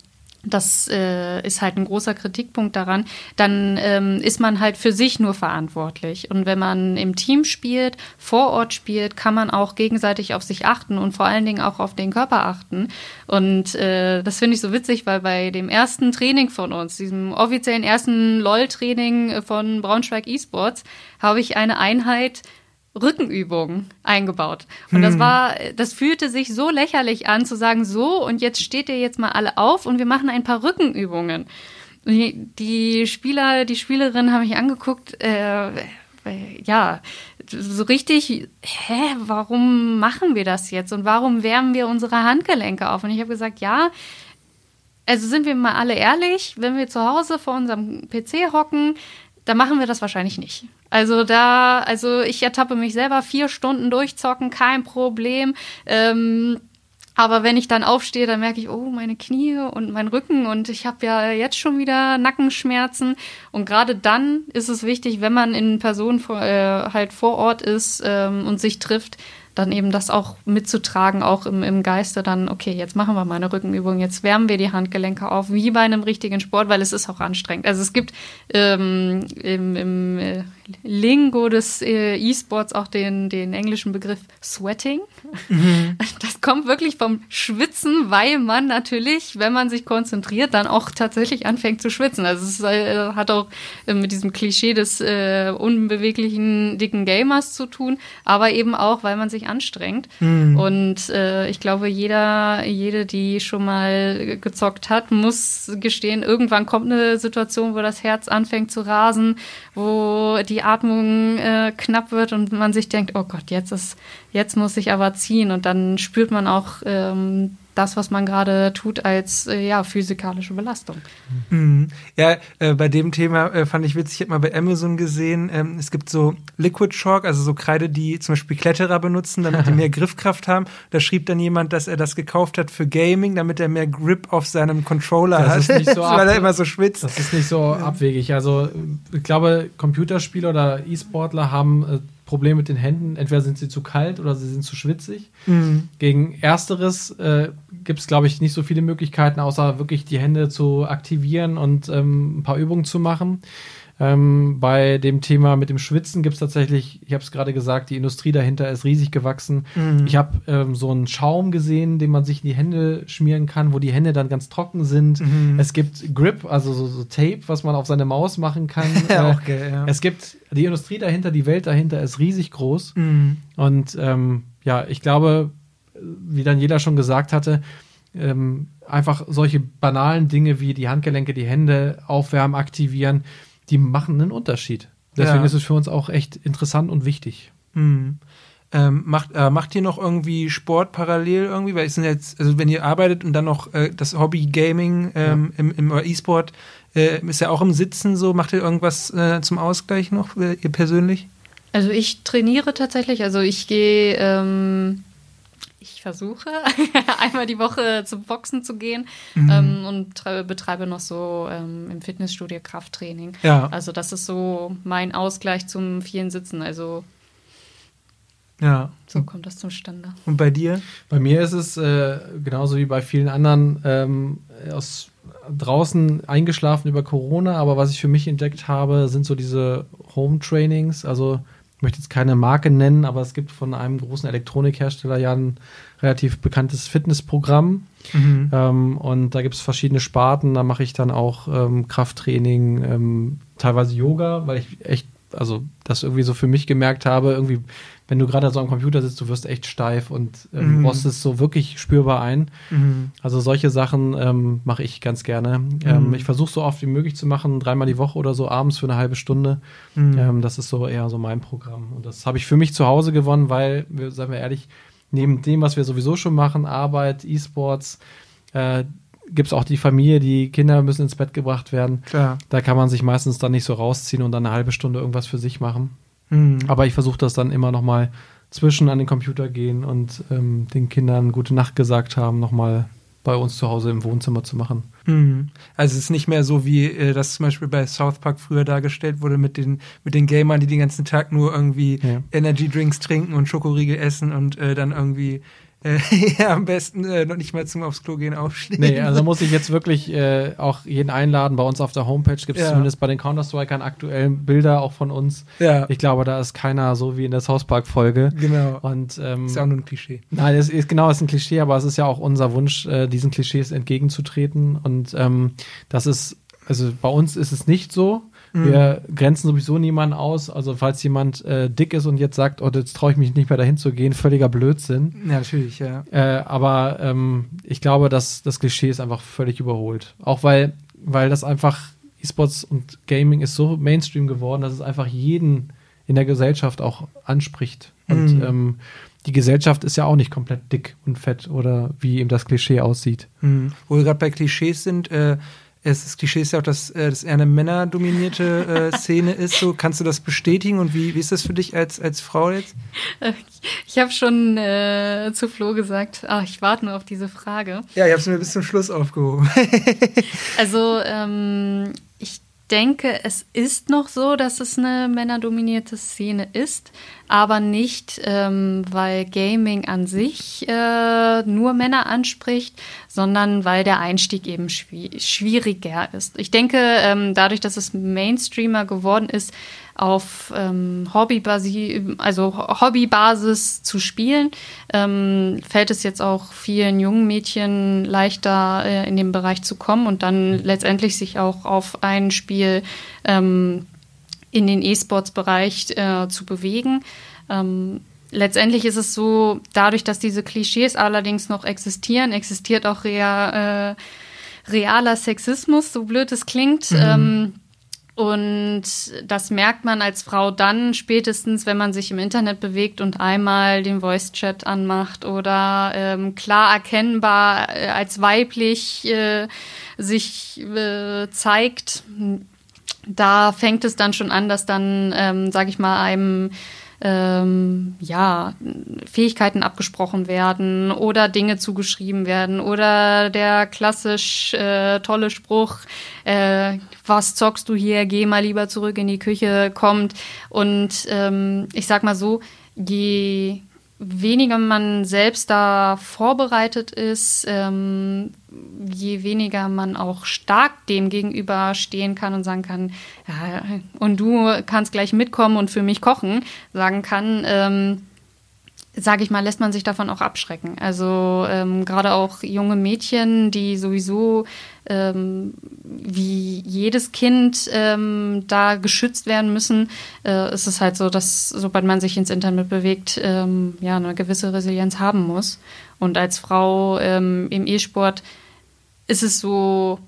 das äh, ist halt ein großer Kritikpunkt daran, dann ähm, ist man halt für sich nur verantwortlich. Und wenn man im Team spielt, vor Ort spielt, kann man auch gegenseitig auf sich achten und vor allen Dingen auch auf den Körper achten. Und äh, das finde ich so witzig, weil bei dem ersten Training von uns, diesem offiziellen ersten LOL-Training von Braunschweig eSports, habe ich eine Einheit Rückenübungen eingebaut. Und das hm. war, das fühlte sich so lächerlich an, zu sagen, so, und jetzt steht ihr jetzt mal alle auf und wir machen ein paar Rückenübungen. Die, die Spieler, die Spielerinnen haben mich angeguckt, äh, ja, so richtig, hä, warum machen wir das jetzt und warum wärmen wir unsere Handgelenke auf? Und ich habe gesagt, ja, also sind wir mal alle ehrlich, wenn wir zu Hause vor unserem PC hocken, da machen wir das wahrscheinlich nicht. Also da, also ich ertappe mich selber vier Stunden durchzocken, kein Problem. Ähm, aber wenn ich dann aufstehe, dann merke ich, oh, meine Knie und mein Rücken und ich habe ja jetzt schon wieder Nackenschmerzen. Und gerade dann ist es wichtig, wenn man in Person äh, halt vor Ort ist ähm, und sich trifft, dann eben das auch mitzutragen, auch im, im Geiste dann, okay, jetzt machen wir mal eine Rückenübung, jetzt wärmen wir die Handgelenke auf, wie bei einem richtigen Sport, weil es ist auch anstrengend. Also es gibt ähm, im, im äh, Lingo des äh, E-Sports auch den, den englischen Begriff Sweating. Mhm. Das kommt wirklich vom Schwitzen, weil man natürlich, wenn man sich konzentriert, dann auch tatsächlich anfängt zu schwitzen. Also es äh, hat auch äh, mit diesem Klischee des äh, unbeweglichen, dicken Gamers zu tun, aber eben auch, weil man sich anstrengt. Mhm. Und äh, ich glaube, jeder, jede, die schon mal gezockt hat, muss gestehen, irgendwann kommt eine Situation, wo das Herz anfängt zu rasen, wo die die Atmung äh, knapp wird und man sich denkt, oh Gott, jetzt ist, jetzt muss ich aber ziehen und dann spürt man auch ähm, das, was man gerade tut, als äh, ja, physikalische Belastung. Mhm. Ja, äh, bei dem Thema äh, fand ich witzig, ich habe mal bei Amazon gesehen, ähm, es gibt so Liquid Chalk, also so Kreide, die zum Beispiel Kletterer benutzen, damit die mehr Griffkraft haben. Da schrieb dann jemand, dass er das gekauft hat für Gaming, damit er mehr Grip auf seinem Controller das hat. Ist nicht so weil er immer so schwitzt. Das ist nicht so abwegig. Also ich glaube, Computerspieler oder E-Sportler haben äh, Problem mit den Händen. Entweder sind sie zu kalt oder sie sind zu schwitzig. Mhm. Gegen Ersteres äh, gibt es, glaube ich, nicht so viele Möglichkeiten, außer wirklich die Hände zu aktivieren und ähm, ein paar Übungen zu machen. Ähm, bei dem Thema mit dem Schwitzen gibt es tatsächlich, ich habe es gerade gesagt, die Industrie dahinter ist riesig gewachsen. Mhm. Ich habe ähm, so einen Schaum gesehen, den man sich in die Hände schmieren kann, wo die Hände dann ganz trocken sind. Mhm. Es gibt Grip, also so, so, Tape, was man auf seine Maus machen kann. äh, okay, ja. Es gibt die Industrie dahinter, die Welt dahinter ist riesig groß. Mhm. Und ähm, ja, ich glaube, wie dann jeder schon gesagt hatte, ähm, einfach solche banalen Dinge wie die Handgelenke, die Hände aufwärmen, aktivieren, die machen einen Unterschied. Deswegen ja. ist es für uns auch echt interessant und wichtig. Mhm. Ähm, macht, äh, macht ihr noch irgendwie Sport parallel irgendwie? Weil es sind jetzt, also wenn ihr arbeitet und dann noch äh, das Hobby Gaming ähm, ja. im, im E-Sport äh, ist ja auch im Sitzen so, macht ihr irgendwas äh, zum Ausgleich noch, äh, ihr persönlich? Also ich trainiere tatsächlich, also ich gehe ähm, ich versuche einmal die Woche zum Boxen zu gehen mhm. ähm, und betreibe noch so ähm, im Fitnessstudio Krafttraining. Ja. Also das ist so mein Ausgleich zum vielen Sitzen. Also ja. So kommt das zustande. Und bei dir? Bei mir ist es äh, genauso wie bei vielen anderen ähm, aus draußen eingeschlafen über Corona, aber was ich für mich entdeckt habe, sind so diese Home Trainings, also möchte jetzt keine Marke nennen, aber es gibt von einem großen Elektronikhersteller ja ein relativ bekanntes Fitnessprogramm. Mhm. Ähm, und da gibt es verschiedene Sparten. Da mache ich dann auch ähm, Krafttraining, ähm, teilweise Yoga, weil ich echt, also das irgendwie so für mich gemerkt habe, irgendwie wenn du gerade so am Computer sitzt, du wirst echt steif und ähm, mhm. rostest so wirklich spürbar ein. Mhm. Also solche Sachen ähm, mache ich ganz gerne. Ähm, mhm. ich versuche so oft wie möglich zu machen, dreimal die Woche oder so, abends für eine halbe Stunde. Mhm. Ähm, das ist so eher so mein Programm. Und das habe ich für mich zu Hause gewonnen, weil, wir, sagen wir ehrlich, neben dem, was wir sowieso schon machen, Arbeit, E-Sports, äh, gibt es auch die Familie, die Kinder müssen ins Bett gebracht werden. Klar. Da kann man sich meistens dann nicht so rausziehen und dann eine halbe Stunde irgendwas für sich machen. Mhm. Aber ich versuche das dann immer noch mal zwischen an den Computer gehen und ähm, den Kindern gute Nacht gesagt haben, noch mal bei uns zu Hause im Wohnzimmer zu machen. Mhm. Also es ist nicht mehr so, wie äh, das zum Beispiel bei South Park früher dargestellt wurde mit den, mit den Gamern, die den ganzen Tag nur irgendwie ja. Energy Drinks trinken und Schokoriegel essen und äh, dann irgendwie Äh, ja, am besten äh, noch nicht mal zum aufs Klo gehen aufstehen. Nee, also muss ich jetzt wirklich äh, auch jeden einladen. Bei uns auf der Homepage gibt es ja. zumindest bei den Counter-Strikern aktuellen Bilder auch von uns. Ja. Ich glaube, da ist keiner so wie in der South Park-Folge. Genau. Und, ähm, ist ja auch nur ein Klischee. Nein, es ist genau, es ist ein Klischee, aber es ist ja auch unser Wunsch, äh, diesen Klischees entgegenzutreten. Und ähm, das ist, also bei uns ist es nicht so. Mhm. Wir grenzen sowieso niemanden aus. Also falls jemand äh, dick ist und jetzt sagt, oh, jetzt traue ich mich nicht mehr dahin zu gehen, völliger Blödsinn. Ja, natürlich, ja. Äh, aber ähm, ich glaube, dass das Klischee ist einfach völlig überholt. Auch weil, weil das einfach E-Sports und Gaming ist so Mainstream geworden, dass es einfach jeden in der Gesellschaft auch anspricht. Und mhm. ähm, die Gesellschaft ist ja auch nicht komplett dick und fett oder wie eben das Klischee aussieht. Mhm. Wo wir gerade bei Klischees sind, äh, es, das Klischee ist ja auch, dass äh, das eher eine männerdominierte äh, Szene ist. So, kannst du das bestätigen und wie, wie ist das für dich als, als Frau jetzt? Ich habe schon äh, zu Flo gesagt, ach, ich warte nur auf diese Frage. Ja, ich habe es mir bis zum Schluss aufgehoben. also ähm, denke, es ist noch so, dass es eine männerdominierte Szene ist, aber nicht, ähm, weil Gaming an sich äh, nur Männer anspricht, sondern weil der Einstieg eben schwi schwieriger ist. Ich denke, ähm, dadurch, dass es Mainstreamer geworden ist, auf ähm, Hobbybasi also Hobbybasis zu spielen, ähm, fällt es jetzt auch vielen jungen Mädchen leichter äh, in den Bereich zu kommen und dann letztendlich sich auch auf ein Spiel ähm, in den E-Sports-Bereich äh, zu bewegen. Ähm, letztendlich ist es so, dadurch, dass diese Klischees allerdings noch existieren, existiert auch rea, äh, realer Sexismus, so blöd es klingt. Mhm. Ähm, und das merkt man als Frau dann spätestens, wenn man sich im Internet bewegt und einmal den Voice-Chat anmacht oder ähm, klar erkennbar äh, als weiblich äh, sich äh, zeigt. Da fängt es dann schon an, dass dann, ähm, sage ich mal, einem ähm, ja, Fähigkeiten abgesprochen werden oder Dinge zugeschrieben werden oder der klassisch äh, tolle Spruch, äh, was zockst du hier, geh mal lieber zurück in die Küche kommt. Und ähm, ich sag mal so, je weniger man selbst da vorbereitet ist, ähm, je weniger man auch stark dem gegenüber stehen kann und sagen kann, ja, und du kannst gleich mitkommen und für mich kochen, sagen kann, ähm, sage ich mal, lässt man sich davon auch abschrecken. Also ähm, gerade auch junge Mädchen, die sowieso ähm, wie jedes Kind ähm, da geschützt werden müssen, äh, ist es halt so, dass sobald man sich ins Internet bewegt, ähm, ja eine gewisse Resilienz haben muss. Und als Frau ähm, im E-Sport ist es so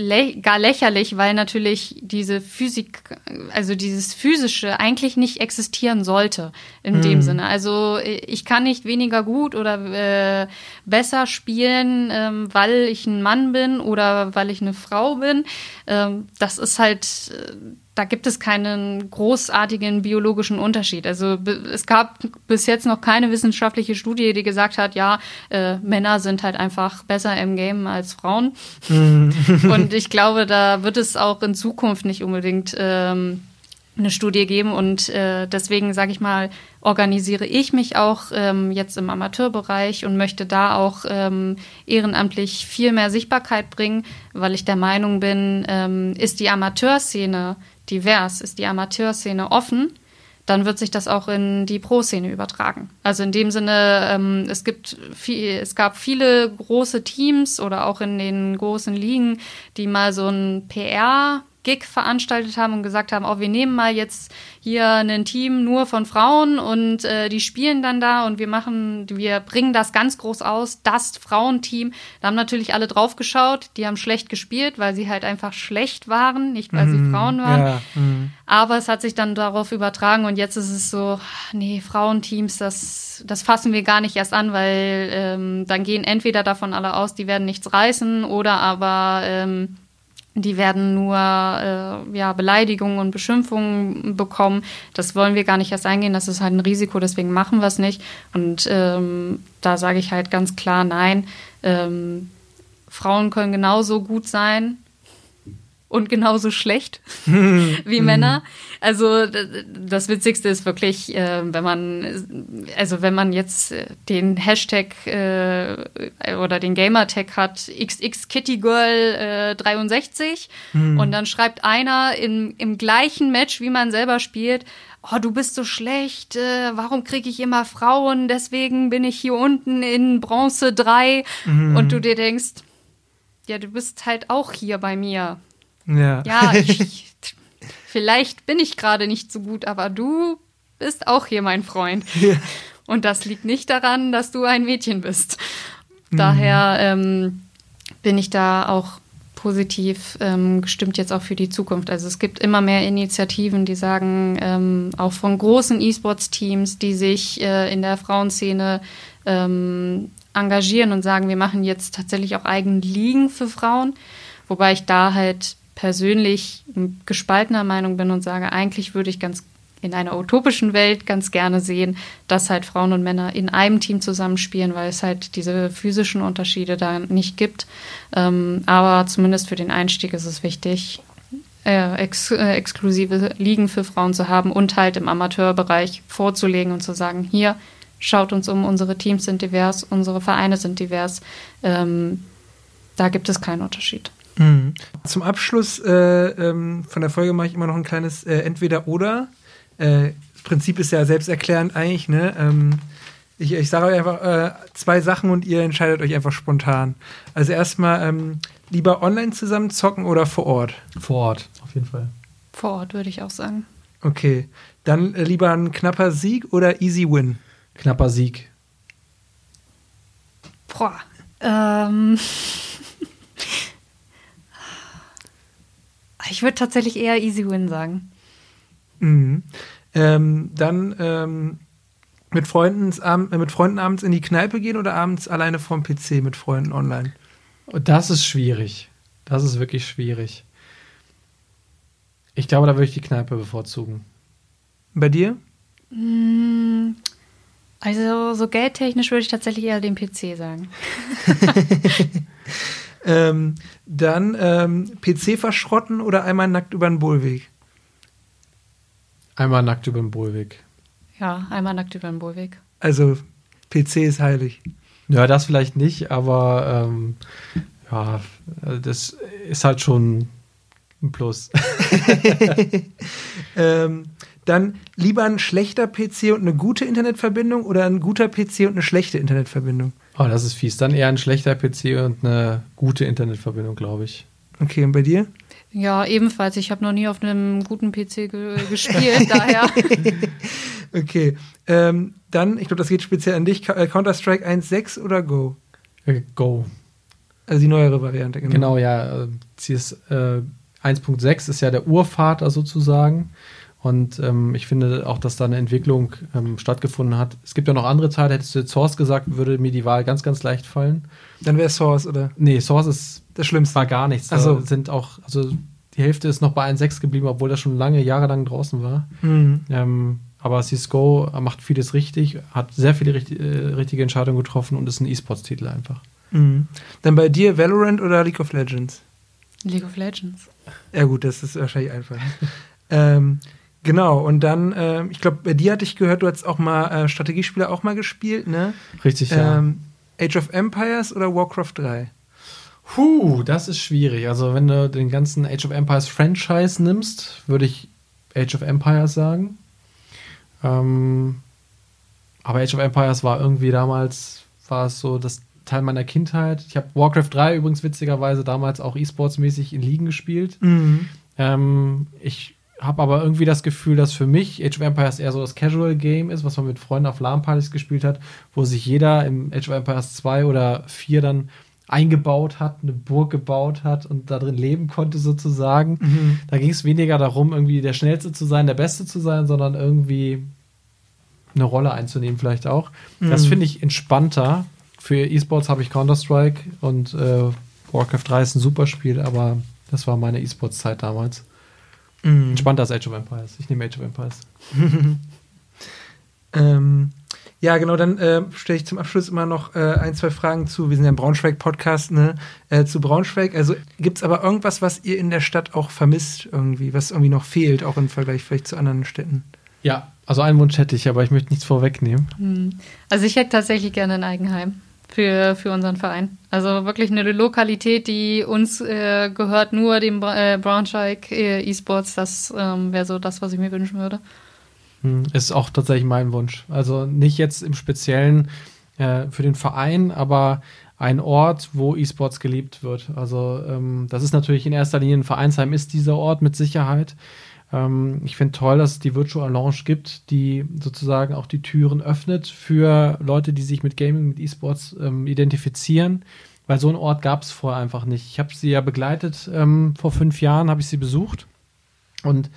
lä gar lächerlich, weil natürlich diese Physik, also dieses physische eigentlich nicht existieren sollte in mhm. dem Sinne. Also ich kann nicht weniger gut oder äh, besser spielen, ähm, weil ich ein Mann bin oder weil ich eine Frau bin. Ähm, das ist halt äh, da gibt es keinen großartigen biologischen Unterschied. Also es gab bis jetzt noch keine wissenschaftliche Studie, die gesagt hat, ja, äh, Männer sind halt einfach besser im Game als Frauen. Mhm. Und ich glaube, da wird es auch in Zukunft nicht unbedingt ähm, eine Studie geben. Und äh, deswegen sage ich mal, organisiere ich mich auch ähm, jetzt im Amateurbereich und möchte da auch ähm, ehrenamtlich viel mehr Sichtbarkeit bringen, weil ich der Meinung bin, ähm, ist die Amateurszene divers, ist die Amateurszene offen, dann wird sich das auch in die Pro-Szene übertragen. Also in dem Sinne, ähm, es gibt viel, es gab viele große Teams oder auch in den großen Ligen, die mal so ein PR Gig veranstaltet haben und gesagt haben, oh, wir nehmen mal jetzt hier ein Team nur von Frauen und äh, die spielen dann da und wir machen, wir bringen das ganz groß aus, das Frauenteam. Da haben natürlich alle drauf geschaut, die haben schlecht gespielt, weil sie halt einfach schlecht waren, nicht weil mhm, sie Frauen waren. Ja, mhm. Aber es hat sich dann darauf übertragen und jetzt ist es so, nee, Frauenteams, das, das fassen wir gar nicht erst an, weil ähm, dann gehen entweder davon alle aus, die werden nichts reißen oder aber ähm, die werden nur äh, ja, Beleidigungen und Beschimpfungen bekommen. Das wollen wir gar nicht erst eingehen. Das ist halt ein Risiko, deswegen machen wir es nicht. Und ähm, da sage ich halt ganz klar, nein. Ähm, Frauen können genauso gut sein und genauso schlecht wie Männer. Also das Witzigste ist wirklich, äh, wenn man, also wenn man jetzt äh, den Hashtag äh, oder den Gamertag hat, XXKittyGirl63 hm. und dann schreibt einer in, im gleichen Match, wie man selber spielt, oh, du bist so schlecht, äh, warum kriege ich immer Frauen, deswegen bin ich hier unten in Bronze 3 mhm. und du dir denkst, ja, du bist halt auch hier bei mir. Ja. Ja, ich, vielleicht bin ich gerade nicht so gut, aber du bist auch hier mein Freund. Ja. Und das liegt nicht daran, dass du ein Mädchen bist. Mhm. Daher ähm, bin ich da auch positiv ähm, gestimmt jetzt auch für die Zukunft. Also es gibt immer mehr Initiativen, die sagen, ähm, auch von großen E-Sports-Teams, die sich äh, in der Frauenszene ähm, engagieren und sagen, wir machen jetzt tatsächlich auch eigene Ligen für Frauen. Wobei ich da halt persönlich gespaltener Meinung bin und sage, eigentlich würde ich ganz in einer utopischen Welt ganz gerne sehen, dass halt Frauen und Männer in einem Team zusammenspielen, weil es halt diese physischen Unterschiede da nicht gibt. Ähm, aber zumindest für den Einstieg ist es wichtig, äh, ex äh, exklusive Ligen für Frauen zu haben und halt im Amateurbereich vorzulegen und zu sagen, hier, schaut uns um, unsere Teams sind divers, unsere Vereine sind divers. Ähm, da gibt es keinen Unterschied. Mhm. Zum Abschluss äh, ähm, von der Folge mache ich immer noch ein kleines äh, Entweder-Oder äh, das Prinzip ist ja selbsterklärend eigentlich, ne? Ähm, ich, ich sage euch einfach äh, zwei Sachen und ihr entscheidet euch einfach spontan. Also erstmal ähm, lieber online zusammen zocken oder vor Ort? Vor Ort, auf jeden Fall. Vor Ort würde ich auch sagen. Okay. Dann äh, lieber ein knapper Sieg oder easy win? Knapper Sieg. Boah. Ähm. ich würde tatsächlich eher easy win sagen. Mhm. Ähm, dann ähm, mit, Freunden, äh, mit Freunden abends in die Kneipe gehen oder abends alleine vorm PC mit Freunden online? Das ist schwierig. Das ist wirklich schwierig. Ich glaube, da würde ich die Kneipe bevorzugen. Bei dir? Mm, also, so geldtechnisch würde ich tatsächlich eher den PC sagen. ähm, dann ähm, PC verschrotten oder einmal nackt über den Bullweg? Einmal nackt über den Bohlweg. Ja, einmal nackt über den Bohlweg. Also PC ist heilig. Ja, das vielleicht nicht, aber ähm, ja, das ist halt schon ein Plus. ähm, dann lieber ein schlechter PC und eine gute Internetverbindung oder ein guter PC und eine schlechte Internetverbindung? Oh, das ist fies. Dann eher ein schlechter PC und eine gute Internetverbindung, glaube ich. Okay, und bei dir? Ja, ebenfalls. Ich habe noch nie auf einem guten PC ge gespielt, daher. Okay. Ähm, dann, ich glaube, das geht speziell an dich. Äh, Counter-Strike 1.6 oder Go? Äh, Go. Also die neuere Variante, genau. Genau, ja. Ist, äh, 1.6 ist ja der Urvater sozusagen. Und ähm, ich finde auch, dass da eine Entwicklung ähm, stattgefunden hat. Es gibt ja noch andere Teile. Hättest du jetzt Source gesagt, würde mir die Wahl ganz, ganz leicht fallen. Dann wäre Source, oder? Nee, Source ist das Schlimmste. War gar nichts. Also sind auch, also die Hälfte ist noch bei 1.6 geblieben, obwohl das schon lange, jahrelang draußen war. Mhm. Ähm, aber Cisco macht vieles richtig, hat sehr viele richtig, äh, richtige Entscheidungen getroffen und ist ein E-Sports-Titel einfach. Mhm. Dann bei dir Valorant oder League of Legends? League of Legends. Ja, gut, das ist wahrscheinlich einfach. ähm, genau, und dann, äh, ich glaube, bei dir hatte ich gehört, du hast auch mal äh, Strategiespiele auch mal gespielt, ne? Richtig, ja. Ähm, Age of Empires oder Warcraft 3? Puh, das ist schwierig. Also, wenn du den ganzen Age of Empires Franchise nimmst, würde ich Age of Empires sagen. Ähm, aber Age of Empires war irgendwie damals, war es so das Teil meiner Kindheit. Ich habe Warcraft 3 übrigens witzigerweise damals auch E-Sports-mäßig in Ligen gespielt. Mhm. Ähm, ich habe aber irgendwie das Gefühl, dass für mich Age of Empires eher so das Casual Game ist, was man mit Freunden auf LAN-Partys gespielt hat, wo sich jeder im Age of Empires 2 oder 4 dann eingebaut hat, eine Burg gebaut hat und da drin leben konnte sozusagen. Mhm. Da ging es weniger darum, irgendwie der Schnellste zu sein, der Beste zu sein, sondern irgendwie eine Rolle einzunehmen vielleicht auch. Mhm. Das finde ich entspannter. Für E-Sports habe ich Counter-Strike und äh, Warcraft 3 ist ein super Spiel, aber das war meine E-Sports-Zeit damals. Mhm. Entspannter als Age of Empires. Ich nehme Age of Empires. ähm, Ja, genau, dann äh, stelle ich zum Abschluss immer noch äh, ein, zwei Fragen zu, wir sind ja ein Braunschweig-Podcast, ne, äh, zu Braunschweig. Also gibt es aber irgendwas, was ihr in der Stadt auch vermisst irgendwie, was irgendwie noch fehlt, auch im Vergleich vielleicht zu anderen Städten? Ja, also einen Wunsch hätte ich, aber ich möchte nichts vorwegnehmen. Hm. Also ich hätte tatsächlich gerne ein Eigenheim für, für unseren Verein. Also wirklich eine Lokalität, die uns äh, gehört, nur dem äh, Braunschweig äh, E-Sports. Das ähm, wäre so das, was ich mir wünschen würde. Hm, ist auch tatsächlich mein Wunsch. Also nicht jetzt im Speziellen äh, für den Verein, aber ein Ort, wo E-Sports geliebt wird. Also ähm, das ist natürlich in erster Linie ein Vereinsheim, ist dieser Ort mit Sicherheit. Ähm, ich finde toll, dass es die Virtual Lounge gibt, die sozusagen auch die Türen öffnet für Leute, die sich mit Gaming, mit E-Sports ähm, identifizieren. Weil so einen Ort gab es vorher einfach nicht. Ich habe sie ja begleitet, ähm, vor fünf Jahren habe ich sie besucht. Und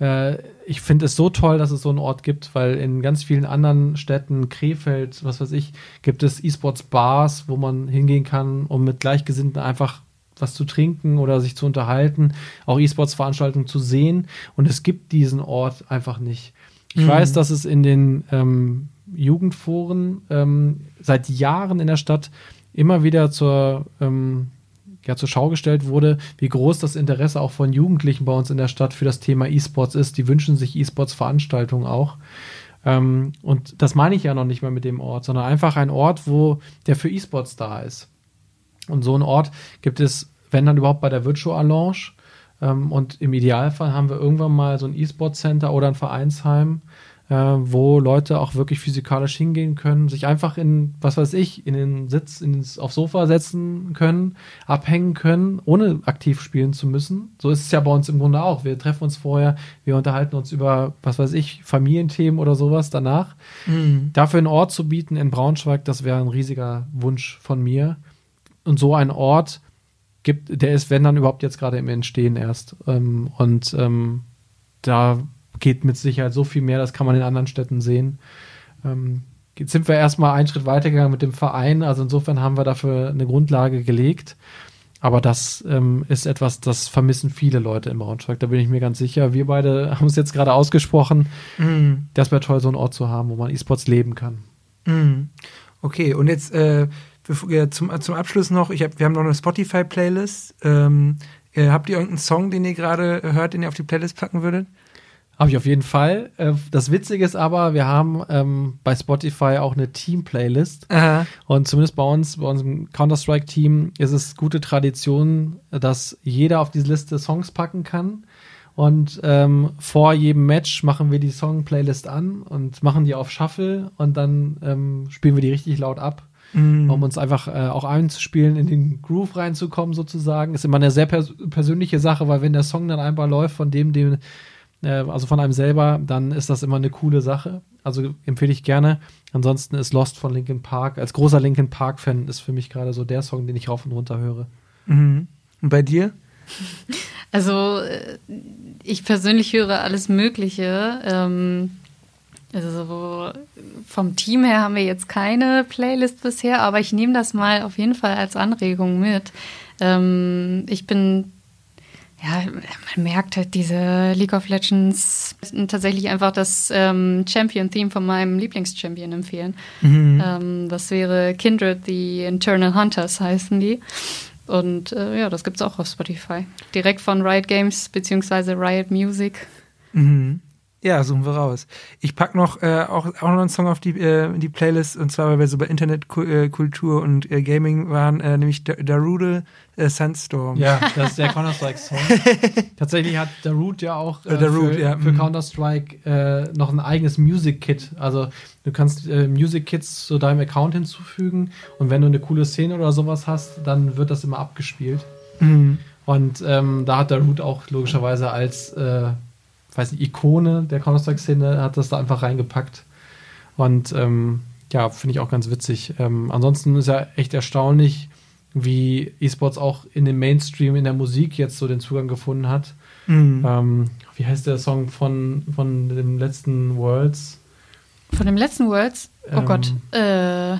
äh, ich finde es so toll, dass es so einen Ort gibt, weil in ganz vielen anderen Städten, Krefeld, was weiß ich, gibt es E-Sports-Bars, wo man hingehen kann, um mit Gleichgesinnten einfach was zu trinken oder sich zu unterhalten, auch E-Sports-Veranstaltungen zu sehen. Und es gibt diesen Ort einfach nicht. Ich mhm. weiß, dass es in den ähm, Jugendforen ähm, seit Jahren in der Stadt immer wieder zur ähm, ja, zur Schau gestellt wurde, wie groß das Interesse auch von Jugendlichen bei uns in der Stadt für das Thema E-Sports ist. Die wünschen sich E-Sports-Veranstaltungen auch. Ähm, und das meine ich ja noch nicht mal mit dem Ort, sondern einfach ein Ort, wo der für E-Sports da ist. Und so einen Ort gibt es, wenn dann überhaupt bei der Virtual Lounge. Ähm, und im Idealfall haben wir irgendwann mal so ein E-Sport-Center oder ein Vereinsheim, äh, wo Leute auch wirklich physikalisch hingehen können, sich einfach in, was weiß ich, in den Sitz, ins, aufs Sofa setzen können, abhängen können, ohne aktiv spielen zu müssen. So ist es ja bei uns im Grunde auch. Wir treffen uns vorher, wir unterhalten uns über, was weiß ich, Familienthemen oder sowas danach. Mhm. Dafür einen Ort zu bieten in Braunschweig, das wäre ein riesiger Wunsch von mir. Und so ein Ort gibt, der ist, wenn dann überhaupt jetzt gerade im Entstehen erst. Ähm, und ähm, da geht mit Sicherheit so viel mehr, das kann man in anderen Städten sehen. Ähm, jetzt sind wir erstmal einen Schritt weitergegangen mit dem Verein, also insofern haben wir dafür eine Grundlage gelegt. Aber das ähm, ist etwas, das vermissen viele Leute im Braunschweig, da bin ich mir ganz sicher. Wir beide haben es jetzt gerade ausgesprochen. Mm. Das wäre toll, so einen Ort zu haben, wo man E-Sports leben kann. Mm. Okay, und jetzt äh, zum, zum Abschluss noch, ich hab, wir haben noch eine Spotify-Playlist. Ähm, äh, habt ihr irgendeinen Song, den ihr gerade hört, den ihr auf die Playlist packen würdet? Habe ich auf jeden Fall. Äh, das Witzige ist aber, wir haben ähm, bei Spotify auch eine Team-Playlist. Und zumindest bei uns, bei unserem Counter-Strike-Team, ist es gute Tradition, dass jeder auf diese Liste Songs packen kann. Und ähm, vor jedem Match machen wir die Song-Playlist an und machen die auf Shuffle und dann ähm, spielen wir die richtig laut ab. Mm. um uns einfach äh, auch einzuspielen, in den Groove reinzukommen sozusagen. Ist immer eine sehr pers persönliche Sache, weil wenn der Song dann einmal läuft von dem, dem äh, also von einem selber, dann ist das immer eine coole Sache. Also empfehle ich gerne. Ansonsten ist Lost von Linkin Park, als großer Linkin Park-Fan, ist für mich gerade so der Song, den ich rauf und runter höre. Mhm. Und bei dir? Also, äh, ich persönlich höre alles Mögliche. Ähm, also vom Team her haben wir jetzt keine Playlist bisher, aber ich nehme das mal auf jeden Fall als Anregung mit. Ähm, ich bin ja, man merkt halt diese League of Legends tatsächlich einfach das ähm, Champion-Theme von meinem Lieblingschampion empfehlen. Mhm. Ähm, das wäre Kindred, the Internal Hunters heißen die. Und äh, ja, das gibt es auch auf Spotify. Direkt von Riot Games bzw. Riot Music. Mhm. Ja, suchen wir raus. Ich pack noch äh, auch, auch noch einen Song auf die, äh, die Playlist, und zwar, weil wir so bei Internetkultur und äh, Gaming waren, äh, nämlich Darude äh, Sandstorm. Ja, das ist der Counter-Strike-Song. Tatsächlich hat Darude ja auch äh, Darude, für, ja. für mhm. Counter-Strike äh, noch ein eigenes Music-Kit. Also du kannst äh, Music-Kits zu deinem Account hinzufügen und wenn du eine coole Szene oder sowas hast, dann wird das immer abgespielt. Mhm. Und ähm, da hat Darude auch logischerweise als äh, weiß nicht, Ikone der Counter-Strike-Szene hat das da einfach reingepackt. Und ähm, ja, finde ich auch ganz witzig. Ähm, ansonsten ist ja echt erstaunlich, wie E-Sports auch in dem Mainstream, in der Musik jetzt so den Zugang gefunden hat. Mhm. Ähm, wie heißt der Song von, von dem letzten Worlds? Von dem letzten Worlds? Oh ähm, Gott. Äh,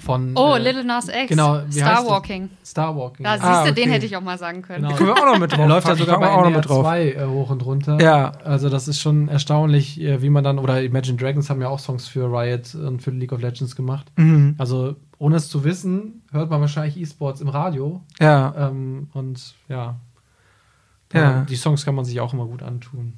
von. Oh, äh, Little Nas X. Genau, wie Star? Walking. Star Walking. Da siehst Ah, du, den okay. hätte ich auch mal sagen können. Genau. Können wir auch noch mit drauf. Läuft ja sogar bei auch noch mit drauf. 2 äh, hoch und runter. Ja. Also das ist schon erstaunlich, äh, wie man dann, oder Imagine Dragons haben ja auch Songs für Riot und für League of Legends gemacht. Mhm. Also ohne es zu wissen, hört man wahrscheinlich E-Sports im Radio. Ja, Ähm, und ja, Ja. die Songs kann man sich auch immer gut antun.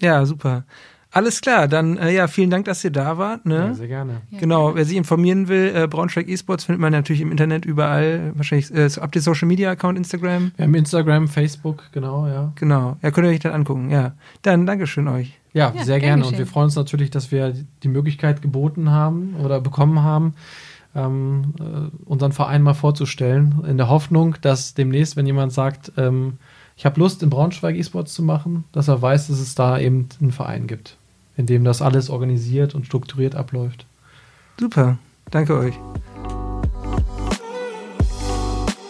ja, super. Alles klar, dann äh, ja, vielen Dank, dass ihr da wart. Ne? Ja, sehr gerne. Ja, genau, gerne. wer sich informieren will, äh, Braunschweig Esports findet man natürlich im Internet überall. Wahrscheinlich, äh, habt ihr Social Media Account, Instagram? Wir haben Instagram, Facebook, genau, ja. Genau, ja, könnt ihr euch dann angucken, ja. Dann Dankeschön euch. Ja, Ja, sehr gern gerne. Und geschehen. wir freuen uns natürlich, dass wir die Möglichkeit geboten haben oder bekommen haben, ähm, äh, unseren Verein mal vorzustellen, in der Hoffnung, dass demnächst, wenn jemand sagt, ähm, ich habe Lust, in Braunschweig E-Sports zu machen, dass er weiß, dass es da eben einen Verein gibt, in dem das alles organisiert und strukturiert abläuft. Super, danke euch.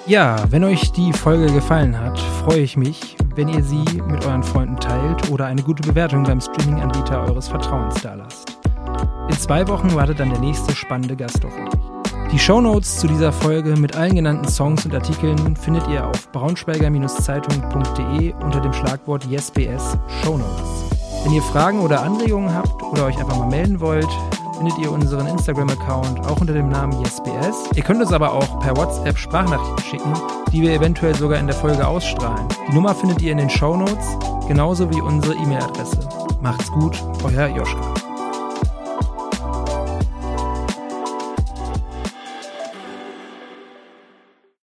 Ja, wenn euch die Folge gefallen hat, freue ich mich, wenn ihr sie mit euren Freunden teilt oder eine gute Bewertung beim Streaming-Anbieter eures Vertrauens dalasst. In zwei Wochen wartet dann der nächste spannende Gast auf euch. Die Shownotes zu dieser Folge mit allen genannten Songs und Artikeln findet ihr auf braunschweiger-zeitung.de unter dem Schlagwort YesBS Shownotes. Wenn ihr Fragen oder Anregungen habt oder euch einfach mal melden wollt, findet ihr unseren Instagram-Account auch unter dem Namen YesBS. Ihr könnt uns aber auch per WhatsApp Sprachnachrichten schicken, die wir eventuell sogar in der Folge ausstrahlen. Die Nummer findet ihr in den Shownotes, genauso wie unsere E-Mail-Adresse. Macht's gut, euer Joschka.